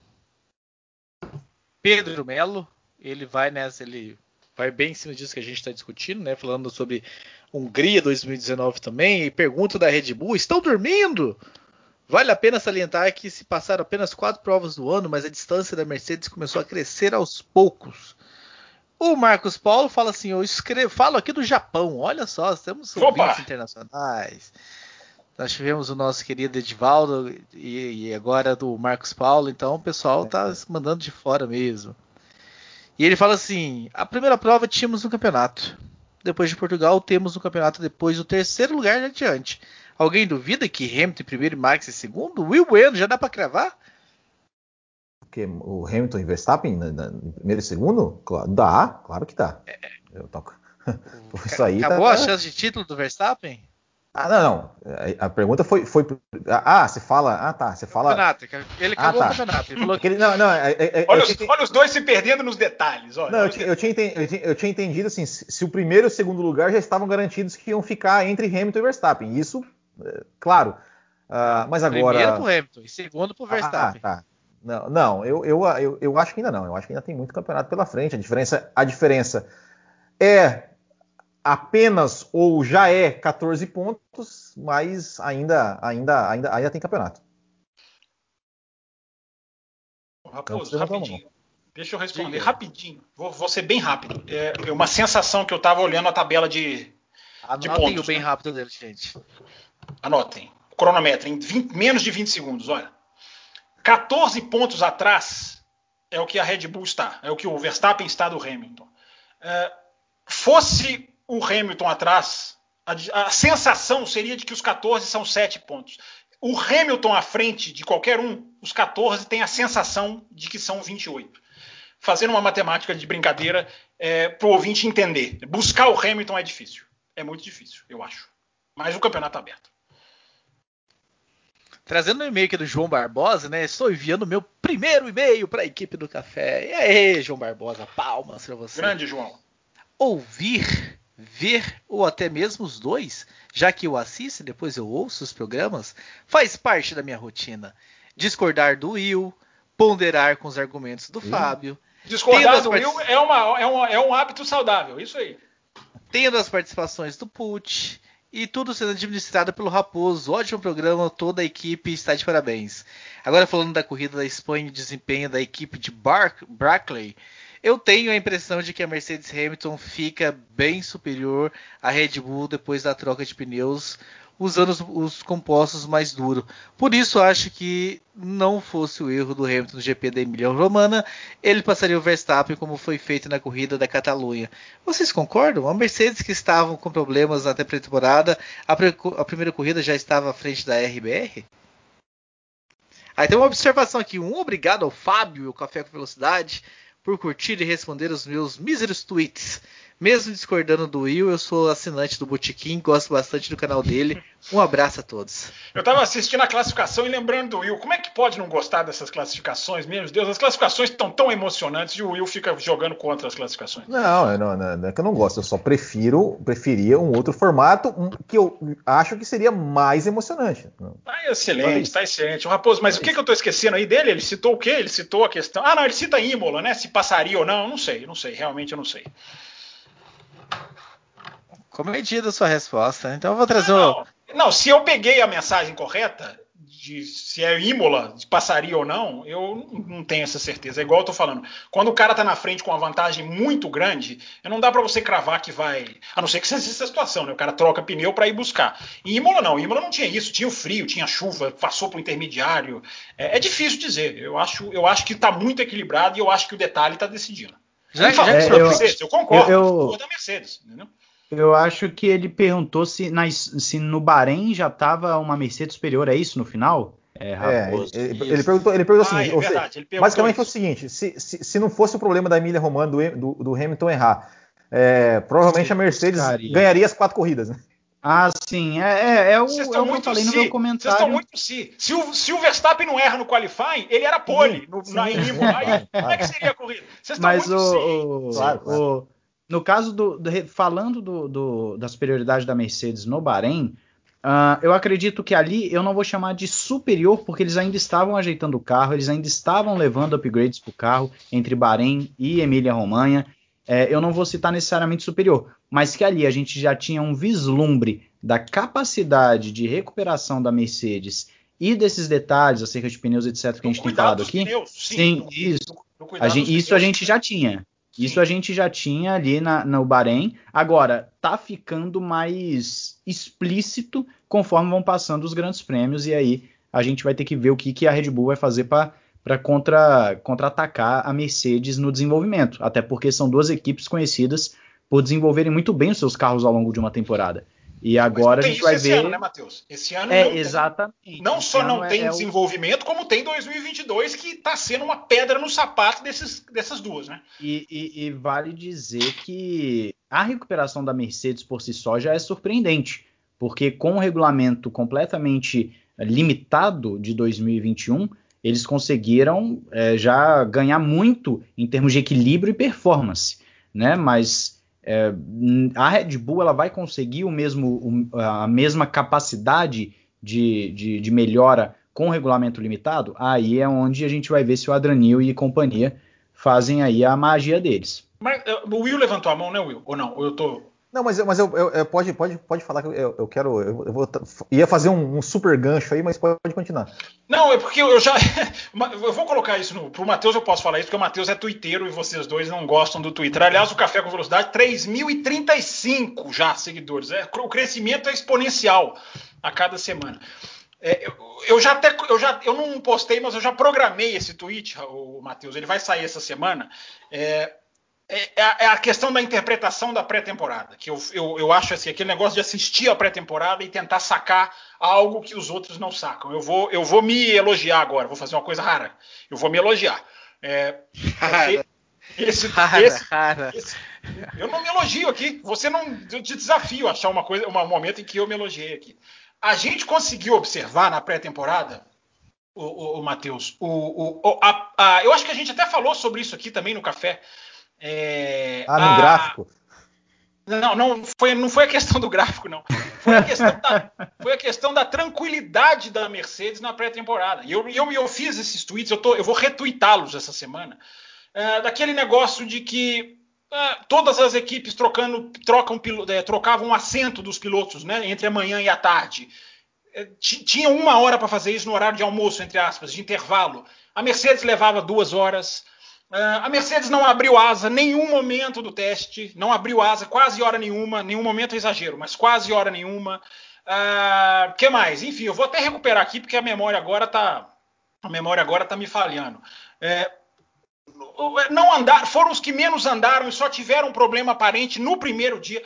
Pedro Melo, ele vai nessa, ele vai bem em cima disso que a gente está discutindo, né? Falando sobre Hungria 2019 também. E pergunta da Red Bull: estão dormindo? Vale a pena salientar que se passaram apenas quatro provas do ano, mas a distância da Mercedes começou a crescer aos poucos. O Marcos Paulo fala assim: eu escrevo, falo aqui do Japão. Olha só, temos ouvintes internacionais. Nós tivemos o nosso querido Edivaldo e, e, agora do Marcos Paulo, então o pessoal tá se mandando de fora mesmo. E ele fala assim: a primeira prova tínhamos no campeonato. Depois de Portugal, temos no campeonato depois o terceiro lugar adiante. Alguém duvida que Hamilton em primeiro e Max em segundo? Will Bueno, já dá para cravar? Que, o Hamilton e Verstappen em primeiro e segundo? Claro, dá, claro que dá. É. Eu toco. Isso aí Acabou tá, a chance de título do Verstappen? Ah, não, não. A pergunta foi. foi ah, você fala. Ah, tá. Você fala. Campeonato. Ele ah, acabou ah, tá. o campeonato. Ele falou que... não, não, é, é, é olha, os, olha, os, dois se perdendo nos detalhes. Olha, não, eu, tinha, eu, tinha entendido, eu, tinha, entendido assim: se o primeiro e o segundo lugar já estavam garantidos que iam ficar entre Hamilton e Verstappen. Isso, é, claro. Uh, mas agora. Primeiro pro Hamilton e segundo pro Verstappen. Ah, tá. Não, não eu, eu, eu, eu acho que ainda não. Eu acho que ainda tem muito campeonato pela frente. A diferença, a diferença é apenas ou já é 14 pontos, mas ainda, ainda, ainda, ainda tem campeonato. Raposo, rapidinho. Deixa eu responder Diga. rapidinho. Vou, vou, ser bem rápido. É, é uma sensação que eu estava olhando a tabela de, Anotem de pontos. o bem né? rápido dele, gente. Anotem. Cronometro em 20, menos de 20 segundos, olha. 14 pontos atrás é o que a Red Bull está, é o que o Verstappen está do Hamilton. É, fosse o Hamilton atrás, a, a, sensação seria de que os 14 são 7 pontos. O Hamilton à frente de qualquer um, os 14 tem a sensação de que são 28. Fazendo uma matemática de brincadeira é, para o ouvinte entender. Buscar o Hamilton é difícil. É muito difícil, eu acho. Mas o campeonato está aberto. Trazendo um e-mail aqui do João Barbosa, né? Estou enviando o meu primeiro e-mail para a equipe do café. E aí, João Barbosa, palmas para você. Grande, João. Ouvir ver ou até mesmo os dois, já que eu assisto e depois eu ouço os programas, faz parte da minha rotina. Discordar do Will, ponderar com os argumentos do hum. Fábio. Discordar do Will é, uma, é, uma, é um hábito saudável, isso aí. Tendo as participações do Put e tudo sendo administrado pelo Raposo. Ótimo programa, toda a equipe está de parabéns. Agora falando da corrida da Espanha e desempenho da equipe de Bar Brackley, eu tenho a impressão de que a Mercedes Hamilton fica bem superior à Red Bull depois da troca de pneus, usando os, os compostos mais duros. Por isso acho que não fosse o erro do Hamilton no GP da Emília Romana, ele passaria o Verstappen como foi feito na corrida da Catalunha. Vocês concordam? A Mercedes que estavam com problemas na pré-temporada, a, a primeira corrida já estava à frente da RBR? Aí tem uma observação aqui. Um obrigado ao Fábio, o Café com Velocidade por curtir e responder os meus míseros tweets. Mesmo discordando do Will, eu sou assinante do Botequim, gosto bastante do canal dele. Um abraço a todos. Eu estava assistindo a classificação e lembrando do Will. Como é que pode não gostar dessas classificações? Meu Deus, as classificações estão tão emocionantes e o Will fica jogando contra as classificações. Não, não, não, não é que eu não gosto, eu só prefiro, preferia um outro formato que eu acho que seria mais emocionante. Tá excelente, tá excelente. O Raposo, mas é o que, que eu estou esquecendo aí dele? Ele citou o quê? Ele citou a questão. Ah, não, ele cita Imola, né? Se passaria ou não, eu não sei, não sei, realmente eu não sei. Comedida a sua resposta. Então eu vou trazer não, o. Não, se eu peguei a mensagem correta, de se é Imola, de passaria ou não, eu não tenho essa certeza. É igual eu tô falando. Quando o cara tá na frente com uma vantagem muito grande, não dá para você cravar que vai. A não ser que seja essa situação, né? O cara troca pneu para ir buscar. E Imola não, Imola não tinha isso, tinha o frio, tinha chuva, passou pro intermediário. É, é difícil dizer. Eu acho, eu acho que tá muito equilibrado e eu acho que o detalhe tá decidindo. Já, já é, eu, Mercedes, eu concordo, eu, eu, da Mercedes, entendeu? Eu acho que ele perguntou se, na, se no Bahrein já estava uma Mercedes superior, é isso no final? É, é ele, ele, perguntou, ele perguntou ah, assim, é verdade, seja, basicamente foi o seguinte: se, se, se, não fosse o problema da Emília Romana do, do, do Hamilton errar, é, provavelmente a Mercedes ganharia as quatro corridas, né? Ah, sim. É, é, é o, é o que eu falei no meu comentário. Vocês estão muito si. Se o, se o Verstappen não erra no qualifying, ele era pole no, na Imola. Como é que seria a corrida? Vocês estão Mas muito o, si. Claro, claro. O, no caso do, do falando do, do, da superioridade da Mercedes no Bahrein, uh, eu acredito que ali eu não vou chamar de superior, porque eles ainda estavam ajeitando o carro, eles ainda estavam levando upgrades para o carro entre Bahrein e Emília-Romanha. É, eu não vou citar necessariamente superior, mas que ali a gente já tinha um vislumbre da capacidade de recuperação da Mercedes e desses detalhes acerca de pneus, etc., que a gente tem falado aqui. Pneus, sim, sim no, isso. No a gente, isso a gente já tinha. Isso a gente já tinha ali na, no Bahrein. Agora, tá ficando mais explícito conforme vão passando os grandes prêmios, e aí a gente vai ter que ver o que, que a Red Bull vai fazer para para contra, contra-atacar a Mercedes no desenvolvimento, até porque são duas equipes conhecidas por desenvolverem muito bem os seus carros ao longo de uma temporada. E agora a gente vai esse ver. Ano, né, Matheus? Esse ano é, não exatamente. Tem, não só não tem é desenvolvimento, o... como tem 2022 que está sendo uma pedra no sapato desses, dessas duas, né? E, e, e, vale dizer que a recuperação da Mercedes por si só já é surpreendente, porque com o regulamento completamente limitado de 2021, eles conseguiram é, já ganhar muito em termos de equilíbrio e performance, né? Mas é, a Red Bull ela vai conseguir o mesmo, a mesma capacidade de, de, de, melhora com regulamento limitado? Aí é onde a gente vai ver se o Adranil e companhia fazem aí a magia deles. Mas o Will levantou a mão, né, Will? Ou não? Eu tô não, mas, mas eu, eu, eu, pode, pode, pode falar que eu, eu quero. Eu, vou, ia fazer um, um, super gancho aí, mas pode, pode, continuar. Não, é porque eu já. eu vou colocar isso no. Pro Matheus eu posso falar isso, porque o Matheus é twitteiro e vocês dois não gostam do Twitter. Aliás, o Café com Velocidade, 3.035 já seguidores. É, o crescimento é exponencial a cada semana. É, eu, eu, já até. Eu, já, eu não postei, mas eu já programei esse tweet, o Matheus. Ele vai sair essa semana. É, é, é, é, a questão da interpretação da pré-temporada, que eu, eu, eu, acho assim, aquele negócio de assistir a pré-temporada e tentar sacar algo que os outros não sacam. Eu vou, eu vou me elogiar agora, vou fazer uma coisa rara. Eu vou me elogiar. É, esse, esse, esse, eu não me elogio aqui. Você não. Eu te desafio a achar uma coisa, um momento em que eu me elogiei aqui. A gente conseguiu observar na pré-temporada, o, o, o Matheus, o, o, a, a, eu acho que a gente até falou sobre isso aqui também no café é, ah, no a... gráfico? Não, não foi, não foi a questão do gráfico, não. Foi a questão da, foi a questão da tranquilidade da Mercedes na pré-temporada. E eu, eu, eu fiz esses tweets, eu, tô, eu vou retweetá-los essa semana, é, daquele negócio de que é, todas as equipes trocando, trocam, é, trocavam um assento dos pilotos né, entre a manhã e a tarde. É, tinha uma hora para fazer isso no horário de almoço, entre aspas, de intervalo. A Mercedes levava duas horas. Uh, a Mercedes não abriu asa nenhum momento do teste, não abriu asa quase hora nenhuma, nenhum momento é exagero, mas quase hora nenhuma. Uh, que mais? Enfim, eu vou até recuperar aqui porque a memória agora tá, a memória agora tá me falhando. É, não andar, foram os que menos andaram e só tiveram um problema aparente no primeiro dia.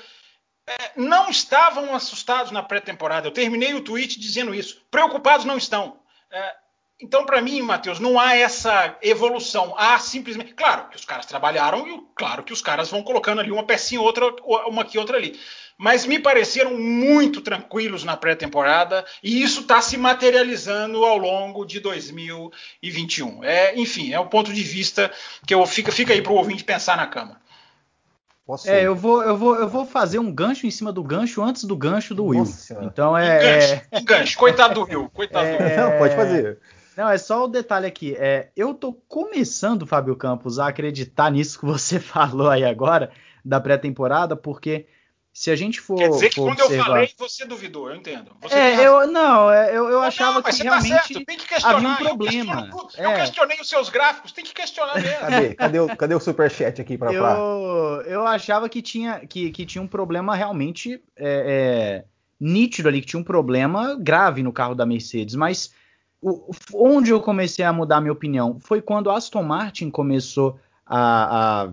É, não estavam assustados na pré-temporada. Eu terminei o tweet dizendo isso. Preocupados não estão. É, então, para mim, Matheus, não há essa evolução. Há simplesmente. Claro que os caras trabalharam e claro que os caras vão colocando ali uma pecinha, outra, uma aqui, outra ali. Mas me pareceram muito tranquilos na pré-temporada e isso está se materializando ao longo de 2021. É, enfim, é o ponto de vista que eu fica, fica aí para o ouvinte pensar na cama. Posso... É, eu vou, eu, vou, eu vou fazer um gancho em cima do gancho antes do gancho do Will. Então é. Um gancho, um gancho. coitado do Will. Coitado é... do Will. Não, pode fazer. Não, é só o detalhe aqui. É, eu tô começando, Fábio Campos, a acreditar nisso que você falou aí agora, da pré-temporada, porque se a gente for. Quer dizer que quando observar... eu falei, você duvidou, eu entendo. Você é, eu não, é, eu, eu achava não, que tá realmente que havia um problema. Eu, eu, questionei os seus gráficos, tem que questionar mesmo. Cadê, cadê, o, cadê o superchat aqui para falar? Eu, eu achava que tinha, que, que tinha um problema realmente é, é, nítido ali, que tinha um problema grave no carro da Mercedes, mas o, onde eu comecei a mudar minha opinião? Foi quando a Aston Martin começou a, a,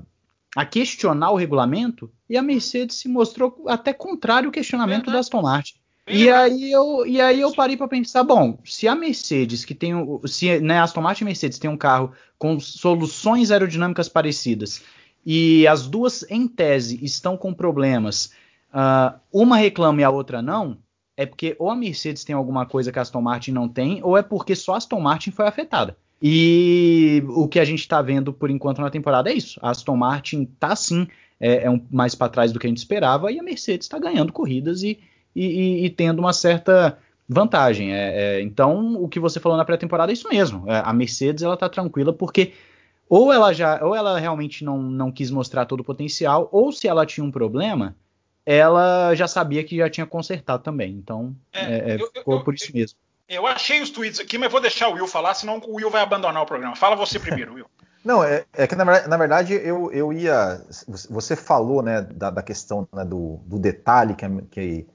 a, questionar o regulamento e a Mercedes se mostrou até contrário ao questionamento da Aston Martin. E aí eu, e aí eu parei para pensar, bom, se a Mercedes, que tem se né, a Aston Martin e a Mercedes tem um carro com soluções aerodinâmicas parecidas e as duas em tese estão com problemas uh, uma reclama e a outra não, é porque ou a Mercedes tem alguma coisa que a Aston Martin não tem, ou é porque só a Aston Martin foi afetada. E o que a gente está vendo por enquanto na temporada é isso. A Aston Martin está sim é, é um, mais para trás do que a gente esperava e a Mercedes está ganhando corridas e, e, e, e, tendo uma certa vantagem. É, é, então, o que você falou na pré-temporada é isso mesmo. É, a Mercedes ela está tranquila porque ou ela já, ou ela realmente não, não quis mostrar todo o potencial, ou se ela tinha um problema, ela já sabia que já tinha consertado também. Então, é, é, eu, ficou eu, por isso mesmo. Eu achei os tweets aqui, mas vou deixar o Will falar, senão o Will vai abandonar o programa. Fala você primeiro, Will. Não, é, é que na, na, verdade eu, eu ia. Você falou né, da, da questão né, do, do, detalhe que,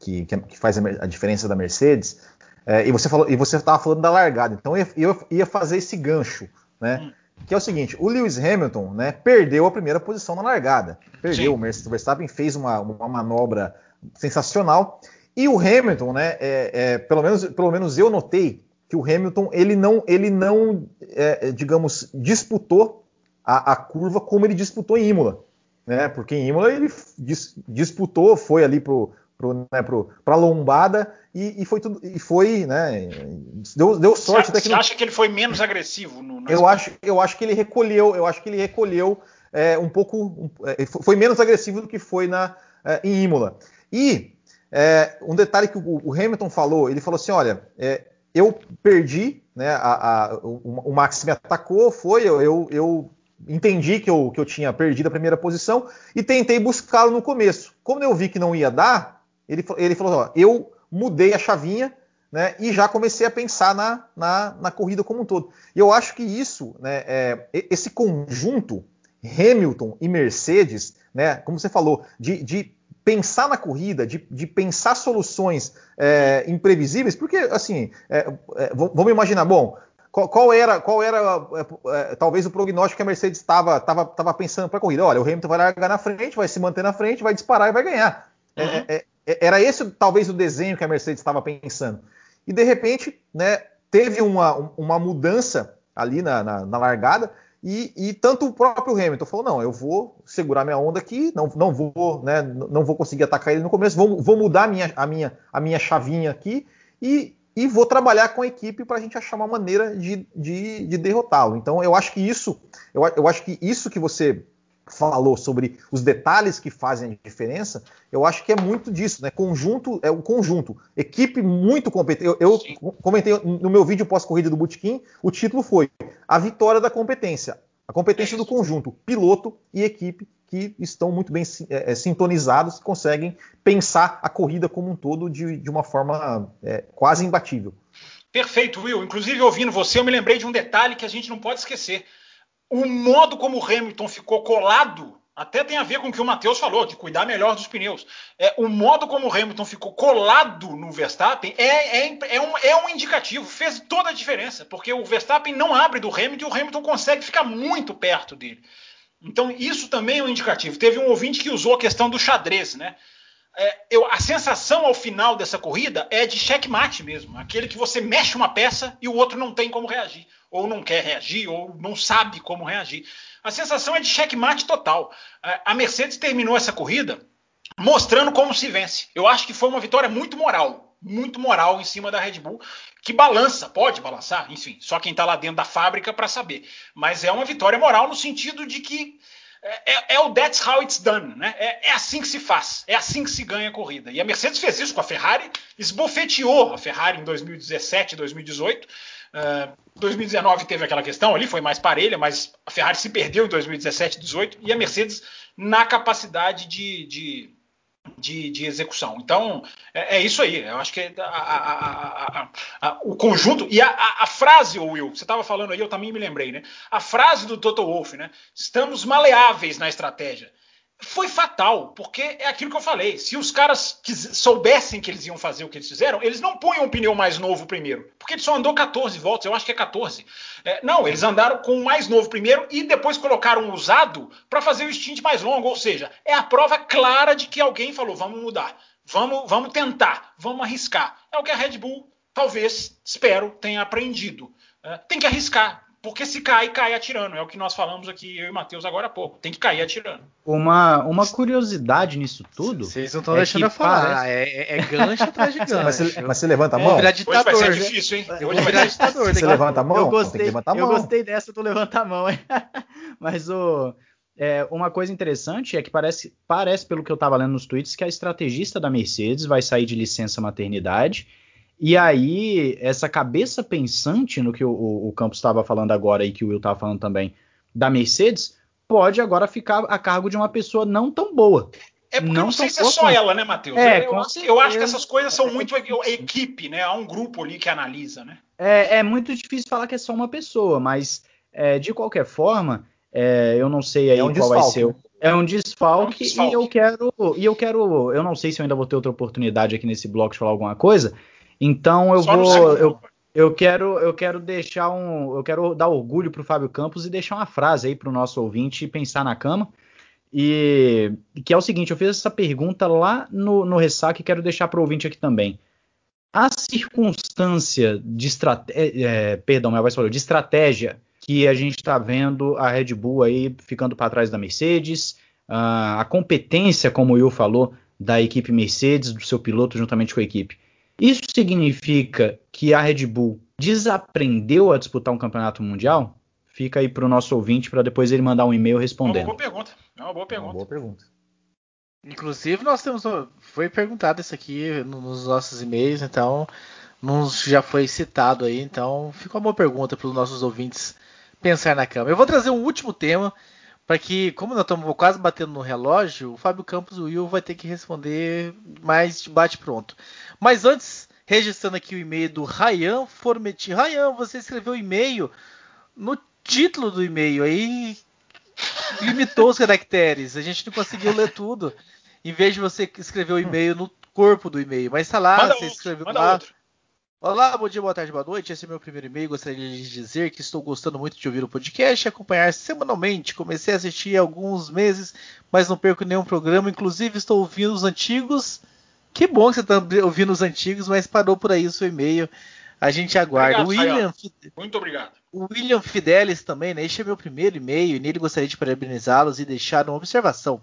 que, que, faz a diferença da Mercedes, é, e você falou e você estava falando da largada. Então eu, eu ia fazer esse gancho, né? Hum. Que é o seguinte: o Lewis Hamilton né, perdeu a primeira posição na largada. Perdeu. Sim. O Verstappen fez uma, uma manobra sensacional. E o Hamilton, né, é, é, pelo, menos, pelo menos eu notei que o Hamilton ele não, ele não é, digamos, disputou a, a, curva como ele disputou em Imola. Né, porque em Imola ele dis, disputou, foi ali pro, pro, né, pro, pra lombada e, e, foi tudo e foi né deu, deu sorte você, até que você não... acha que ele foi menos agressivo no, no eu acho eu acho que ele recolheu eu acho que ele recolheu é, um pouco um, é, foi menos agressivo do que foi na é, em Imola e é, um detalhe que o, o, Hamilton falou, ele falou assim, olha, é, eu perdi, né, a, a, o, o, Max me atacou, foi, eu, eu, eu entendi que eu, que eu tinha perdido a primeira posição e tentei buscá-lo no começo. Como eu vi que não ia dar, ele, ele falou, ó, eu mudei a chavinha, né, e já comecei a pensar na, na, na, corrida como um todo. E eu acho que isso, né, é, esse conjunto Hamilton e Mercedes, né, como você falou, de, de pensar na corrida, de, de pensar soluções é, imprevisíveis, porque assim, é, é, vamos imaginar, bom, qual, era, qual era é, é, talvez o prognóstico que a Mercedes estava tava, tava pensando para a corrida? Olha, o Hamilton vai largar na frente, vai se manter na frente, vai disparar e vai ganhar. É, uhum. Era esse talvez o desenho que a Mercedes estava pensando. E de repente, né, teve uma, uma mudança ali na, na, na largada e, e, tanto o próprio Hamilton falou: não, eu vou segurar minha onda aqui, não, não vou, né, não vou conseguir atacar ele no começo, vou, vou mudar a minha, a, minha, a minha chavinha aqui e, e vou trabalhar com a equipe para a gente achar uma maneira de, de, de derrotá-lo. Então eu acho que isso, eu, eu acho que isso que você falou sobre os detalhes que fazem a diferença, eu acho que é muito disso, né? Conjunto é o conjunto, equipe muito competente. Eu, eu comentei no meu vídeo pós-corrida do Bootkin, o título foi a vitória da competência, a competência do conjunto, piloto e equipe que estão muito bem é, é, sintonizados, conseguem pensar a corrida como um todo de, de uma forma é, quase imbatível. Perfeito, Will. Inclusive, ouvindo você, eu me lembrei de um detalhe que a gente não pode esquecer o modo como o Hamilton ficou colado até tem a ver com o que o Matheus falou, de cuidar melhor dos pneus. É, o modo como o Hamilton ficou colado no Verstappen é, é, é, um, é um indicativo, fez toda a diferença, porque o Verstappen não abre do Hamilton e o Hamilton consegue ficar muito perto dele. Então, isso também é um indicativo. Teve um ouvinte que usou a questão do xadrez, né? É, eu, a sensação ao final dessa corrida é de checkmate mesmo, aquele que você mexe uma peça e o outro não tem como reagir ou não quer reagir, ou não sabe como reagir. A sensação é de checkmate total. A Mercedes terminou essa corrida mostrando como se vence. Eu acho que foi uma vitória muito moral, muito moral em cima da Red Bull, que balança, pode balançar, enfim, só quem está lá dentro da fábrica para saber. Mas é uma vitória moral no sentido de que é, é, é, o that's how it's done, né? É, é, assim que se faz, é assim que se ganha a corrida. E a Mercedes fez isso com a Ferrari, esbofeteou a Ferrari em 2017, 2018, 2019 teve aquela questão ali, foi mais parelha, mas a Ferrari se perdeu em 2017, 2018 e a Mercedes na capacidade de, de, de, de execução. Então, é, é, isso aí. Eu acho que a, a, o conjunto. E a, frase, Will, você estava falando aí, eu também me lembrei, né? A frase do Toto Wolff, né? Estamos maleáveis na estratégia foi fatal, porque é aquilo que eu falei. Se os caras soubessem que eles iam fazer o que eles fizeram, eles não punham um pneu mais novo primeiro, porque ele só andou 14 voltas, eu acho que é 14. É, não, eles andaram com o mais novo primeiro e depois colocaram um usado para fazer o stint mais longo, ou seja, é a prova clara de que alguém falou: vamos mudar, vamos, vamos tentar, vamos arriscar. É o que a Red Bull, talvez, espero, tenha aprendido. É, tem que arriscar, Porque se cai, cai atirando. É o que nós falamos aqui, eu e o Matheus, agora há pouco. Tem que cair atirando. Uma, uma curiosidade nisso tudo. Vocês não estão é deixando eu falar. Parece... É, é, gancho atrás de gancho. Mas você, mas você levanta a mão? Virar ditador, Hoje vai ser difícil, hein? Hoje vai virar ditador. Você levanta a mão? Eu gostei, eu gostei dessa do levanta a mão. mas o. É, uma coisa interessante é que parece, parece, pelo que eu estava lendo nos tweets, que a estrategista da Mercedes vai sair de licença maternidade e aí, essa cabeça pensante no que o, o Campos estava falando agora e que o Will estava falando também da Mercedes, pode agora ficar a cargo de uma pessoa não tão boa. É porque não, não sei se é só ela, né, Matheus? É, eu, eu, eu, acho que essas coisas são muito equipe, né? Há um grupo ali que analisa, né? É, é muito difícil falar que é só uma pessoa, mas é, de qualquer forma, é, eu não sei aí é um qual desfalque. vai ser. O, é um desfalque, é um desfalque, e eu quero e eu quero, eu não sei se eu ainda vou ter outra oportunidade aqui nesse bloco de falar alguma coisa, então eu Só vou. Eu, eu quero, eu quero deixar um. Eu quero dar orgulho para o Fábio Campos e deixar uma frase aí para o nosso ouvinte pensar na cama. E que é o seguinte: eu fiz essa pergunta lá no, no Ressaca e quero deixar para o ouvinte aqui também. A circunstância de estratégia. É, perdão, minha voz falou, de estratégia que a gente está vendo a Red Bull aí ficando para trás da Mercedes, a competência, como o Will falou, da equipe Mercedes, do seu piloto juntamente com a equipe. Isso significa que a Red Bull desaprendeu a disputar um campeonato mundial? Fica aí para o nosso ouvinte para depois ele mandar um e-mail respondendo. É uma boa pergunta. É uma boa pergunta. Uma boa pergunta. Inclusive, nós temos. Foi perguntado isso aqui nos nossos e-mails, então nos já foi citado aí. Então, fica uma boa pergunta para os nossos ouvintes pensar na cama. Eu vou trazer um último tema para que, como nós estamos quase batendo no relógio, o Fábio Campos, o Will, vai ter que responder mais de bate pronto. Mas antes, registrando aqui o e-mail do Ryan Formetti. Ryan, você escreveu o e-mail no título do e-mail aí limitou os caracteres. A gente não conseguiu ler tudo. Em vez de você escrever o e-mail no corpo do e-mail, mas está lá, manda você outro, escreveu lá. Outro. Olá, bom dia, boa tarde, boa noite. Esse é meu primeiro e-mail. Gostaria de dizer que estou gostando muito de ouvir o podcast e acompanhar semanalmente. Comecei a assistir há alguns meses, mas não perco nenhum programa. Inclusive, estou ouvindo os antigos. Que bom que você está ouvindo os antigos, mas parou por aí o seu e-mail. A gente aguarda. Obrigado, William, muito obrigado. O William Fidelis também, né? Este é meu primeiro e-mail e nele gostaria de parabenizá-los e deixar uma observação.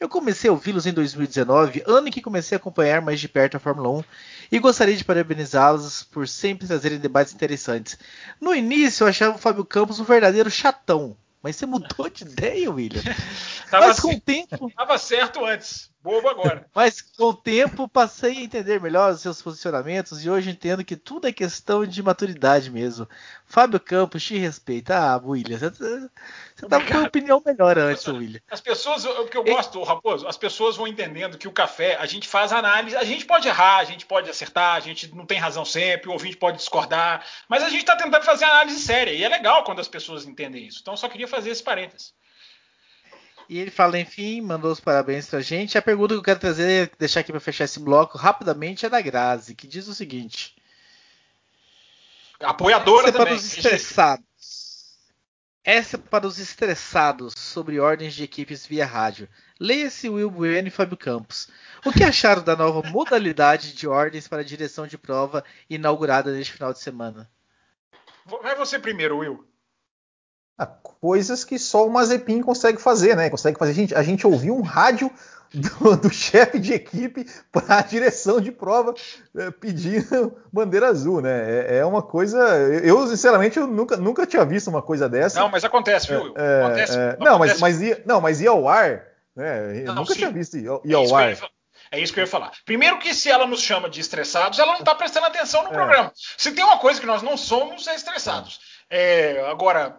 Eu comecei a ouvi-los em 2019, ano em que comecei a acompanhar mais de perto a Fórmula 1, e gostaria de parabenizá-los por sempre trazerem debates interessantes. No início eu achava o Fábio Campos um verdadeiro chatão, mas você mudou de ideia, William. tava, mas com o tempo. Tava certo antes. Bobo agora. Mas com o tempo passei a entender melhor os seus posicionamentos e hoje entendo que tudo é questão de maturidade mesmo. Fábio Campos te respeita. Ah, William, você, você tava com uma opinião melhor antes, William. As pessoas, o que eu gosto, Raposo, as pessoas vão entendendo que o café, a gente faz análise, a gente pode errar, a gente pode acertar, a gente não tem razão sempre, o ouvinte pode discordar, mas a gente está tentando fazer análise séria e é legal quando as pessoas entendem isso. Então, só queria fazer esse parênteses. E ele fala, enfim, mandou os parabéns pra gente. A pergunta que eu quero trazer, deixar aqui para fechar esse bloco rapidamente, é da Grazi, que diz o seguinte: Apoiadora Essa é para os estressados. Essa é para os estressados sobre ordens de equipes via rádio. Leia-se Will Bueno e Fábio Campos. O que acharam da nova modalidade de ordens para a direção de prova inaugurada neste final de semana? Vai você primeiro, Will. Ah, coisas que só o Mazepin consegue fazer, né? Consegue fazer. A gente, a gente ouviu um rádio do, do chefe de equipe para a direção de prova é, pedindo bandeira azul, né? É, é, uma coisa. Eu, sinceramente, eu nunca, nunca tinha visto uma coisa dessa. Não, mas acontece, viu? É, acontece, é, não, acontece. Mas, mas, ia, não, mas ia ao ar, né? Eu nunca sim. tinha visto ir, ir ao ar. É isso que eu ia falar. Primeiro que se ela nos chama de estressados, ela não está prestando atenção no é. programa. Se tem uma coisa que nós não somos, é estressados. É, agora,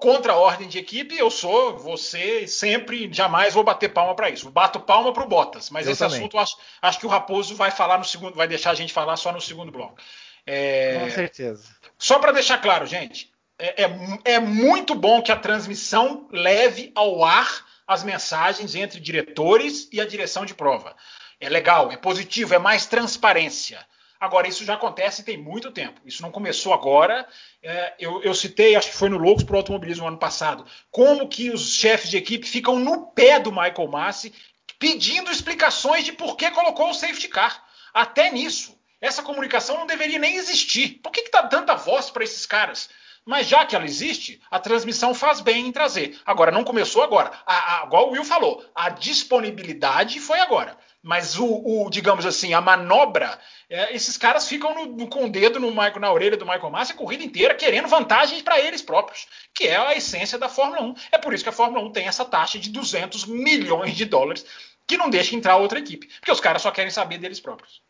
contra a ordem de equipe, eu sou, você, sempre, jamais vou bater palma para isso. Bato palma para o Bottas, mas eu esse também. assunto acho, acho que o Raposo vai falar no segundo, vai deixar a gente falar só no segundo bloco. É, Com certeza. Só para deixar claro, gente, é, é, é muito bom que a transmissão leve ao ar as mensagens entre diretores e a direção de prova. É legal, é positivo, é mais transparência. Agora, isso já acontece tem muito tempo. Isso não começou agora. É, eu, eu, citei, acho que foi no Loucos para o Automobilismo ano passado, como que os chefes de equipe ficam no pé do Michael Massi pedindo explicações de por que colocou o safety car. Até nisso. Essa comunicação não deveria nem existir. Por que, que tá tanta voz para esses caras? Mas já que ela existe, a transmissão faz bem em trazer. Agora, não começou agora. A, a, igual o Will falou, a disponibilidade foi agora. Mas o, o digamos assim, a manobra, é, esses caras ficam no, no, com o dedo no Michael, na orelha do Michael Massa a corrida inteira, querendo vantagens para eles próprios, que é a essência da Fórmula 1. É por isso que a Fórmula 1 tem essa taxa de 200 milhões de dólares, que não deixa entrar outra equipe, porque os caras só querem saber deles próprios.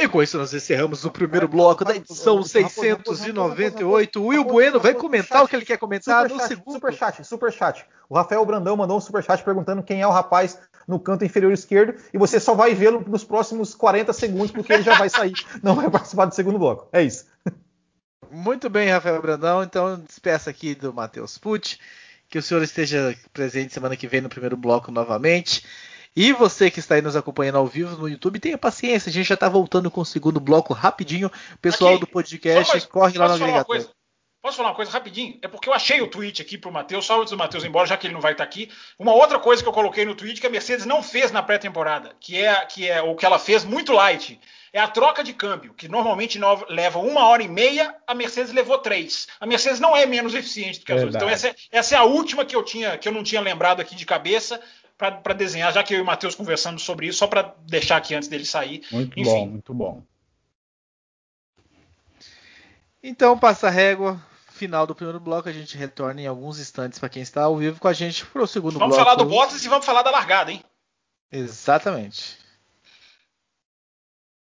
E com isso nós encerramos o primeiro bloco da edição 698. O Will Bueno vai comentar o que ele quer comentar no segundo. Superchat, superchat. O Rafael Brandão mandou um superchat perguntando quem é o rapaz no canto inferior esquerdo e você só vai vê-lo nos próximos 40 segundos porque ele já vai sair, não vai participar do segundo bloco. É isso. Muito bem, Rafael Brandão. Então despeça aqui do Matheus Pucci. Que o senhor esteja presente semana que vem no primeiro bloco novamente. E você que está aí nos acompanhando ao vivo no YouTube, tenha paciência, a gente já está voltando com o segundo bloco rapidinho. Pessoal aqui, do podcast, mais, corre lá no agregador. Posso falar uma coisa rapidinho? É porque eu achei o tweet aqui pro Matheus, só antes do Matheus embora, já que ele não vai estar aqui. Uma outra coisa que eu coloquei no tweet que a Mercedes não fez na pré-temporada, que é, que é o que ela fez muito light, é a troca de câmbio, que normalmente leva uma hora e meia, a Mercedes levou três. A Mercedes não é menos eficiente do que as outras. Então essa, é, essa é a última que eu tinha, que eu não tinha lembrado aqui de cabeça para desenhar, já que eu e o Matheus conversamos sobre isso, só para deixar aqui antes dele sair. Muito Enfim. bom, muito bom. Então, passa a régua. Final do primeiro bloco, a gente retorna em alguns instantes para quem está ao vivo com a gente para o segundo vamos bloco. Vamos falar do Bottas e vamos falar da largada, hein? Exatamente.